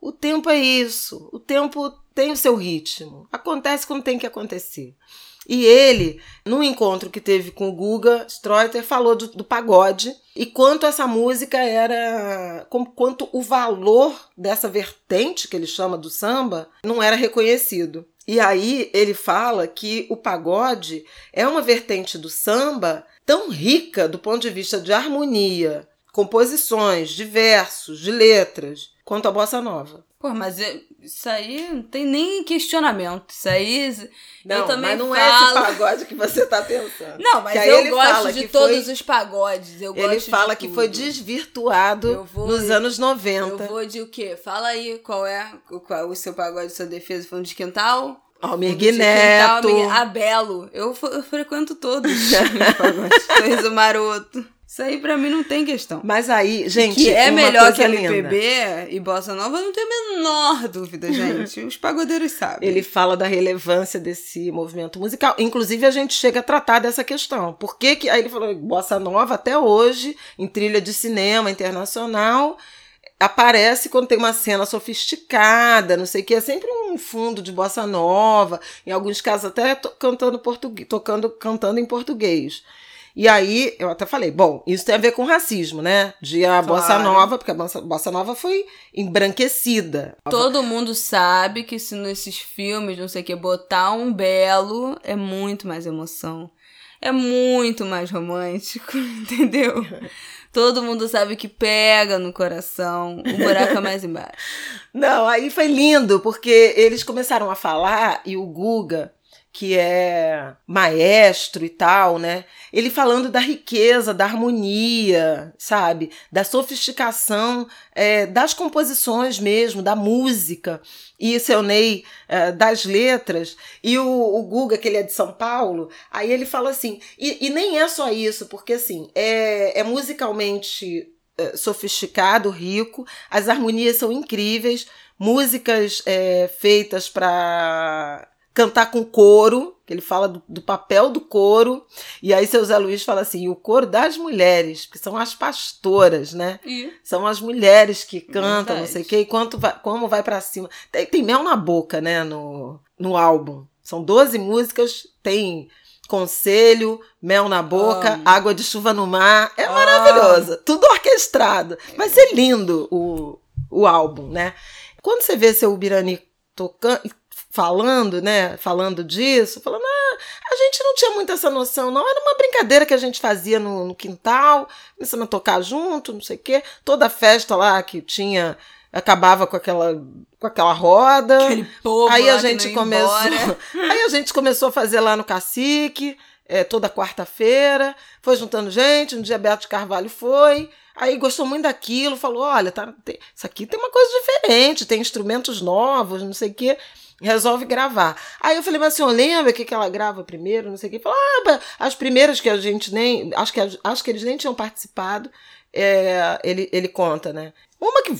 O tempo é isso. O tempo tem o seu ritmo. Acontece quando tem que acontecer. E ele, no encontro que teve com o Guga Streuter, falou do, do pagode e quanto essa música era. com- quanto o valor dessa vertente que ele chama do samba não era reconhecido. E aí ele fala que o pagode é uma vertente do samba tão rica do ponto de vista de harmonia, composições, de versos, de letras, quanto a bossa nova. Pô, mas eu, isso aí não tem nem questionamento. Isso aí. Não, eu também mas não falo... é esse pagode que você tá pensando. Não, mas eu ele gosto de todos foi- os pagodes. Eu Ele fala que foi tudo. desvirtuado Eu vou- nos anos Eu 90. vou de o quê? Fala aí qual é o, qual, o seu pagode, sua defesa. Foi um de quintal? Almir Um de quintal, Neto. amiga- Ah. Eu, eu frequento todos os pagodes. Sorriso Maroto. Isso aí pra mim não tem questão. Mas aí, gente, que é uma melhor que. MPB e Bossa Nova, eu não tenho a menor dúvida, gente. Os pagodeiros sabem. Ele fala da relevância desse movimento musical. Inclusive, a gente chega a tratar dessa questão. Por que que... Aí ele falou, Bossa Nova, até hoje, em trilha de cinema internacional, aparece quando tem uma cena sofisticada, não sei o que. É sempre um fundo de Bossa Nova. Em alguns casos, até cantando, português, tocando, cantando em português. E aí, eu até falei, bom, isso tem a ver com racismo, né? De a Bossa Claro. Nova, porque a Bossa, Bossa Nova foi embranquecida. Todo mundo sabe que se nesses filmes, não sei o que, botar um belo é muito mais emoção. É muito mais romântico, entendeu? Todo mundo sabe que pega no coração, o buraco é mais embaixo. Não, aí foi lindo, porque eles começaram a falar e o Guga, que é maestro e tal, né? Ele falando da riqueza, da harmonia, sabe? Da sofisticação é, das composições mesmo, da música. E seu Ney, é, das letras. E o, o Guga, que ele é de São Paulo, aí ele fala assim. E, e nem é só isso, porque assim, é, é musicalmente é, sofisticado, rico, as harmonias são incríveis, músicas é, feitas para cantar com coro, que ele fala do, do papel do coro, e aí seu Zé Luiz fala assim, o coro das mulheres, que são as pastoras, né? E São as mulheres que cantam, não Verdade. sei o quê, e quanto vai, como vai pra cima. Tem, tem mel na boca, né, no, no álbum. São 12 músicas, tem Conselho, Mel na Boca, Amo. Água de Chuva no Mar. É Ah. maravilhoso. Tudo orquestrado. Vai ser lindo o, o álbum, né? Quando você vê seu Birani tocando, falando, né? Falando disso, falando, ah, a gente não tinha muito essa noção, não. Era uma brincadeira que a gente fazia no, no quintal, começando a tocar junto, não sei o quê. Toda festa lá que tinha acabava com aquela com aquela roda. aquele povo Aí a gente começou, aí a gente começou a fazer lá no Cacique, é, toda quarta-feira, foi juntando gente, um dia Beto de Carvalho foi, aí gostou muito daquilo, falou, olha, tá, tem- isso aqui tem uma coisa diferente, tem instrumentos novos, não sei o quê, resolve gravar. Aí eu falei, mas senhor lembra o que, que ela grava primeiro, não sei o quê? Falou, ah, as primeiras que a gente nem, acho que, acho que eles nem tinham participado, é, ele, ele conta, né? Uma que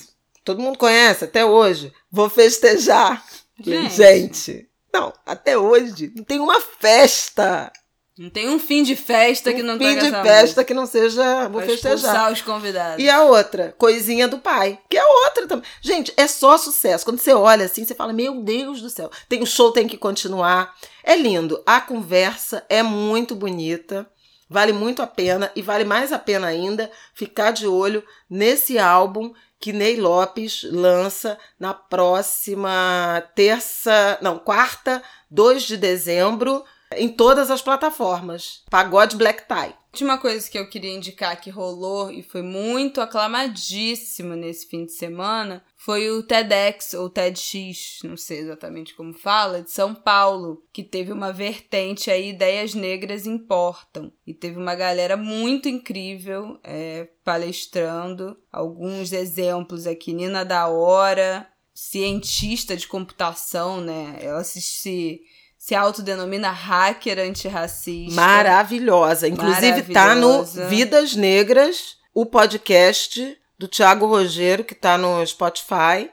todo mundo conhece até hoje, vou festejar. Gente. Gente, não, até hoje não tem uma festa, Não tem um fim de festa que um não fim de festa que não seja vou Pra festejar. os convidados. E a outra, coisinha do pai, que é outra também. Gente, é só sucesso. Quando você olha assim, você fala: Meu Deus do céu, tem o show, tem que continuar. É lindo. A conversa é muito bonita. Vale muito a pena e vale mais a pena ainda ficar de olho nesse álbum que Ney Lopes lança na próxima terça, não, quarta, 2 de dezembro, em todas as plataformas. Pagode Black Tie. última coisa que eu queria indicar que rolou e foi muito aclamadíssimo nesse fim de semana foi o TEDx ou TEDx, não sei exatamente como fala, de São Paulo, que teve uma vertente aí Ideias Negras Importam. E teve uma galera muito incrível é, palestrando. Alguns exemplos aqui, Nina da Hora, cientista de computação, né? Ela se, se, se autodenomina hacker antirracista. Maravilhosa. Inclusive tá no Maravilhosa. Vidas Negras, o podcast do Tiago Rogero, que tá no Spotify.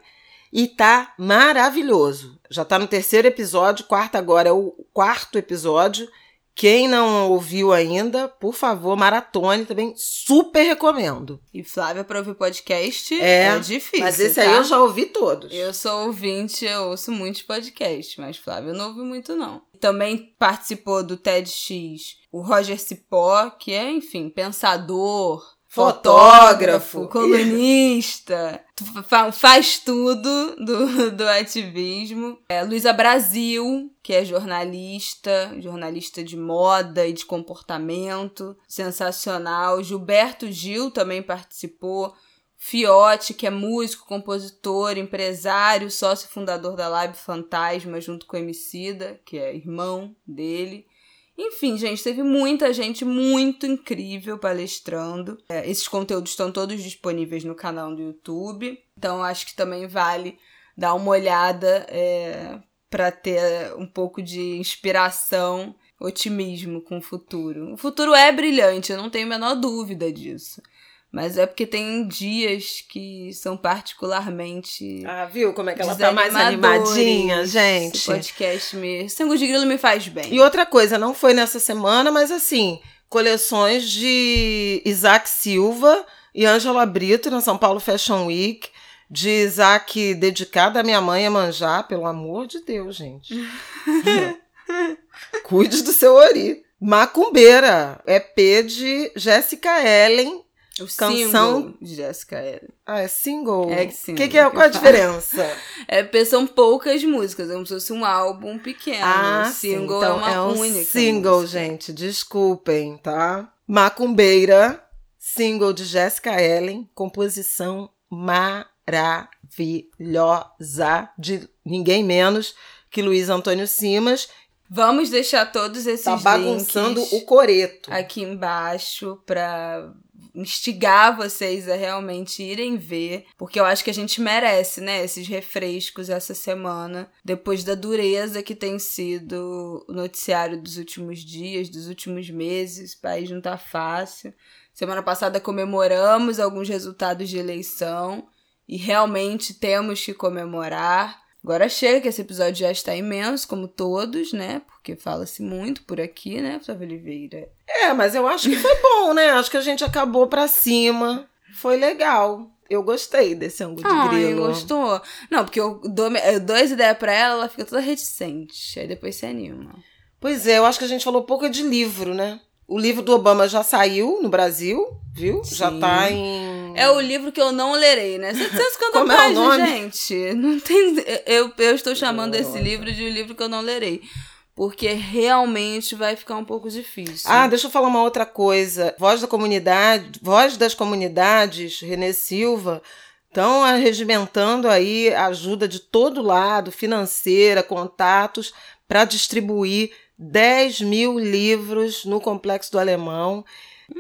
E tá maravilhoso. Já tá no terceiro episódio, quarto agora é o quarto episódio. Quem não ouviu ainda, por favor, maratone também. Super recomendo. E Flávia, pra ouvir podcast, É, é, difícil. Mas esse tá? aí eu já ouvi todos. Eu sou ouvinte, eu ouço muitos podcasts, mas Flávia não ouve muito, não. Também participou do TEDx o Roger Cipó, que é, enfim, pensador, fotógrafo, colunista, faz tudo do, do ativismo. É, Luísa Brasil, que é jornalista, jornalista de moda e de comportamento, sensacional. Gilberto Gil também participou. Fiote, que é músico, compositor, empresário, sócio fundador da Lab Fantasma, junto com o Emicida, que é irmão dele. Enfim, gente, teve muita gente muito incrível palestrando. É, esses conteúdos estão todos disponíveis no canal do YouTube. Então, acho que também vale dar uma olhada é, para ter um pouco de inspiração, otimismo com o futuro. O futuro é brilhante, eu não tenho a menor dúvida disso. Mas é porque tem dias que são particularmente. Ah, viu como é que ela tá mais animadinha, gente? Esse podcast me. Sangue de Grilo me faz bem. E outra coisa, não foi nessa semana, mas assim, coleções de Isaac Silva e Ângela Brito na São Paulo Fashion Week. De Isaac dedicado à minha mãe a manjar, pelo amor de Deus, gente. Cuide do seu ori. Macumbeira, EP de Jéssica Ellen o canção de Jessica Ellen. Ah, é single? É single. Que que é, qual a diferença? é, são poucas músicas, é como se fosse um álbum pequeno. Ah, single sim. É então, é uma é um única. Single, música. gente, desculpem, tá? Macumbeira, single de Jessica Ellen, composição maravilhosa de ninguém menos que Luiz Antônio Simas. Vamos deixar todos esses tá bagunçando o coreto aqui embaixo para instigar vocês a realmente irem ver, porque eu acho que a gente merece, né, esses refrescos essa semana, depois da dureza que tem sido o noticiário dos últimos dias, dos últimos meses. O país não tá fácil. Semana passada comemoramos alguns resultados de eleição e realmente temos que comemorar. Agora chega, que esse episódio já está imenso, como todos, né? Porque fala-se muito por aqui, né, Flávia Oliveira? É, mas eu acho que foi bom, né? Acho que a gente acabou pra cima. Foi legal. Eu gostei desse ângulo ah, de grilo. gostou? Não, porque eu dou, eu dou as ideias pra ela, ela fica toda reticente. Aí depois se anima. Pois é, eu acho que a gente falou pouco de livro, né? O livro do Obama já saiu no Brasil, viu? Sim. Já tá em. É o livro que eu não lerei, né? 750 Como é páginas, nome? gente. Não tem. Eu, eu estou chamando esse livro de um livro que eu não lerei. Porque realmente vai ficar um pouco difícil. Ah, deixa eu falar uma outra coisa. Voz da comunidade, Voz das Comunidades, Renê Silva, estão regimentando aí ajuda de todo lado, financeira, contatos, para distribuir 10 mil livros no Complexo do Alemão.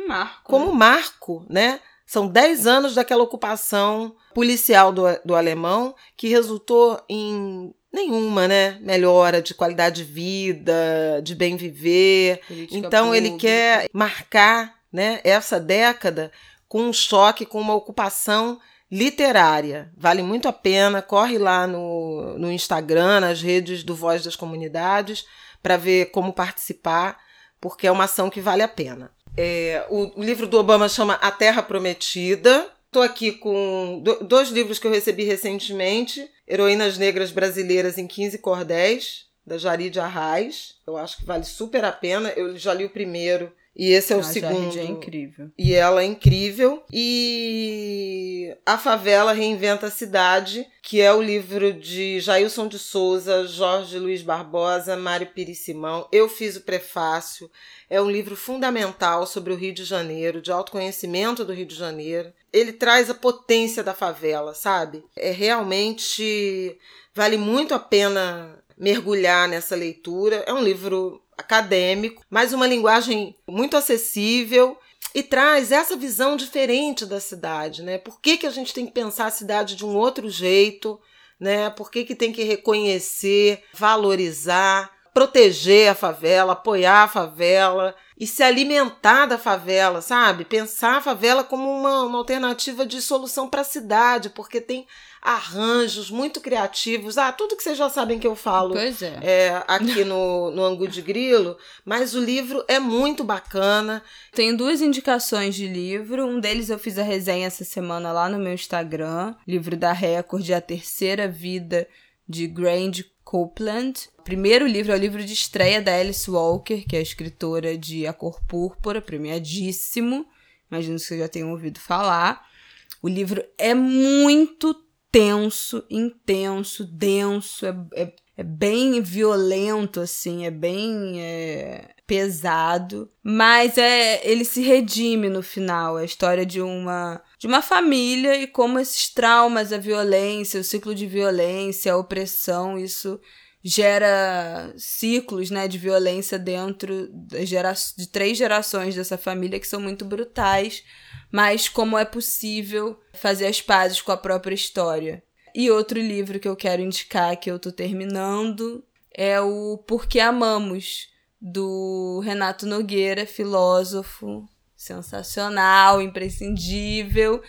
Marco. Como marco, né? São 10 anos daquela ocupação policial do, do alemão que resultou em nenhuma, né? Melhora de qualidade de vida, de bem viver. Política então ele pública. quer marcar, né, essa década com um choque, com uma ocupação literária. Vale muito a pena. Corre lá no, no Instagram, nas redes do Voz das Comunidades, para ver como participar, porque é uma ação que vale a pena. É, o, o livro do Obama chama A Terra Prometida. Estou aqui com do- dois livros que eu recebi recentemente: Heroínas Negras Brasileiras em 15 Cordéis, da Jarid Arraes. Eu acho que vale super a pena. Eu já li o primeiro e esse é o Ah, segundo. Jared é incrível. E ela é incrível. E A Favela Reinventa a Cidade, que é o livro de Jailson de Souza, Jorge Luiz Barbosa, Mário Pires Simão. Eu fiz o prefácio. É um livro fundamental sobre o Rio de Janeiro, de autoconhecimento do Rio de Janeiro. Ele traz a potência da favela, sabe? É realmente. Vale muito a pena mergulhar nessa leitura. É um livro acadêmico, mas uma linguagem muito acessível e traz essa visão diferente da cidade, né? Por que, que a gente tem que pensar a cidade de um outro jeito, né? Por que, que tem que reconhecer, valorizar, proteger a favela, apoiar a favela e se alimentar da favela, sabe? Pensar a favela como uma, uma alternativa de solução para a cidade, porque tem arranjos muito criativos. Ah, tudo que vocês já sabem que eu falo é. é, aqui no, no Angu de Grilo, mas o livro é muito bacana. Tenho duas indicações de livro. Um deles eu fiz a resenha essa semana lá no meu Instagram. Livro da Record, A Terceira Vida, de Grange Copeland. O primeiro livro é o livro de estreia da Alice Walker, que é a escritora de A Cor Púrpura, premiadíssimo. Imagino que vocês já tenham ouvido falar. O livro é muito tenso, intenso, denso, é, é, é bem violento, assim, é bem é, pesado, mas é ele se redime no final. É a história de uma de uma família e como esses traumas, a violência, o ciclo de violência, a opressão, isso gera ciclos né, de violência dentro de três gerações dessa família que são muito brutais, mas como é possível fazer as pazes com a própria história. E outro livro que eu quero indicar, que eu tô terminando, é o Porque Amamos, do Renato Nogueira, filósofo sensacional, imprescindível,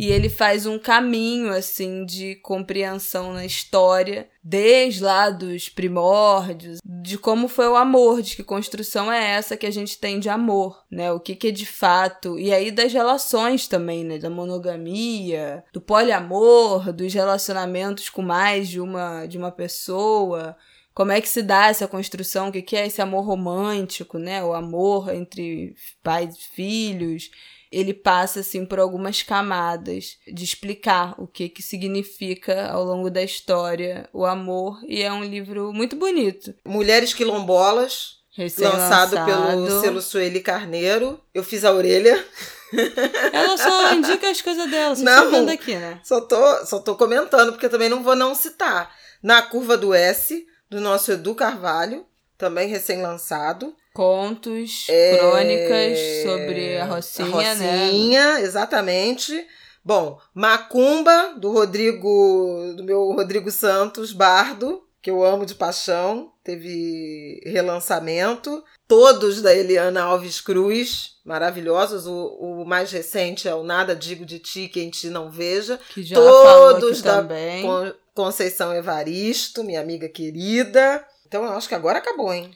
e ele faz um caminho assim de compreensão na história, desde lá dos primórdios, de como foi o amor, de que construção é essa que a gente tem de amor, né? O que que é de fato, e aí das relações também, né, da monogamia, do poliamor, dos relacionamentos com mais de uma de uma pessoa, como é que se dá essa construção, o que é esse amor romântico, né? O amor entre pais e filhos. Ele passa assim por algumas camadas de explicar o que que significa ao longo da história o amor e é um livro muito bonito. Mulheres quilombolas, lançado pelo selo Sueli Carneiro. Eu fiz a orelha. Ela só indica as coisas dela, só não, vendo aqui, né? Só tô, só tô comentando, porque também não vou não citar. Na curva do S, do nosso Edu Carvalho, também recém-lançado. Contos, é... crônicas sobre a Rocinha, a Rocinha né? exatamente. Bom, Macumba, do Rodrigo, do meu Rodrigo Santos, Bardo, que eu amo de paixão, teve relançamento. Todos da Eliana Alves Cruz, maravilhosos. O, o mais recente é o Nada Digo de Ti, Quem Te Não Veja. Que já Todos da também. Conceição Evaristo, minha amiga querida. Então eu acho que agora acabou, hein?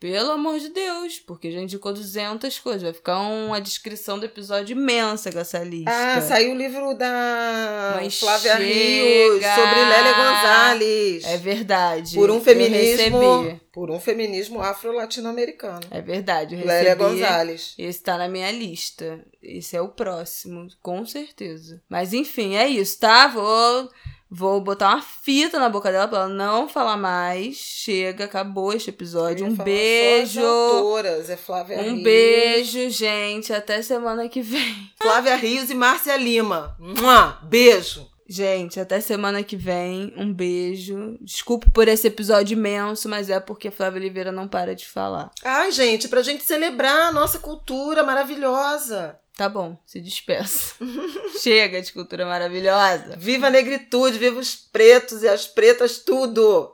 Pelo amor de Deus, porque já indicou 200 coisas. Vai ficar uma descrição do episódio imensa com essa lista. Ah, saiu o livro da Mas Flávia chega. Rios sobre Lélia Gonzalez. É verdade. Por um feminismo, por um feminismo afro-latino-americano. É verdade. Eu Lélia Gonzalez. Esse tá na minha lista. Esse é o próximo, com certeza. Mas enfim, é isso, tá? Vou Vou botar uma fita na boca dela pra ela não falar mais. Chega, acabou este episódio. Um beijo. autoras, é Flávia um Rios. beijo, gente. Até semana que vem. Flávia Rios e Márcia Lima. Mua, beijo. Gente, até semana que vem. Um beijo. Desculpe por esse episódio imenso, mas é porque a Flávia Oliveira não para de falar. Ai, gente, pra gente celebrar a nossa cultura maravilhosa. Tá bom, se despeça. Chega de cultura maravilhosa. Viva a negritude, viva os pretos e as pretas, tudo!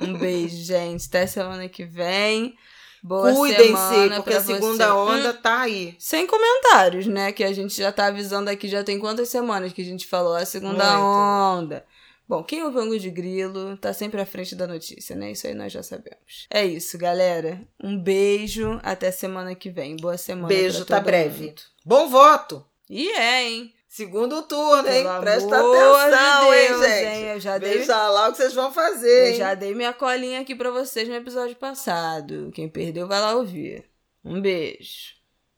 Um beijo, gente. Até semana que vem. Boa Cuidem-se, porque a segunda você. onda hum, tá aí. Sem comentários, né? Que a gente já tá avisando aqui, já tem quantas semanas que a gente falou a segunda Muito. onda. Bom, quem ouve Ango de Grilo tá sempre à frente da notícia, né? Isso aí nós já sabemos. É isso, galera. Um beijo, até semana que vem. Boa semana. Beijo, tá breve. Mundo. Bom voto! E é, hein? Segundo turno, hein? Pelo Presta atenção, de Deus, hein, gente? Hein? Eu já Veja dei... lá o que vocês vão fazer. Eu já dei minha colinha aqui para vocês no episódio passado. Quem perdeu vai lá ouvir. Um beijo.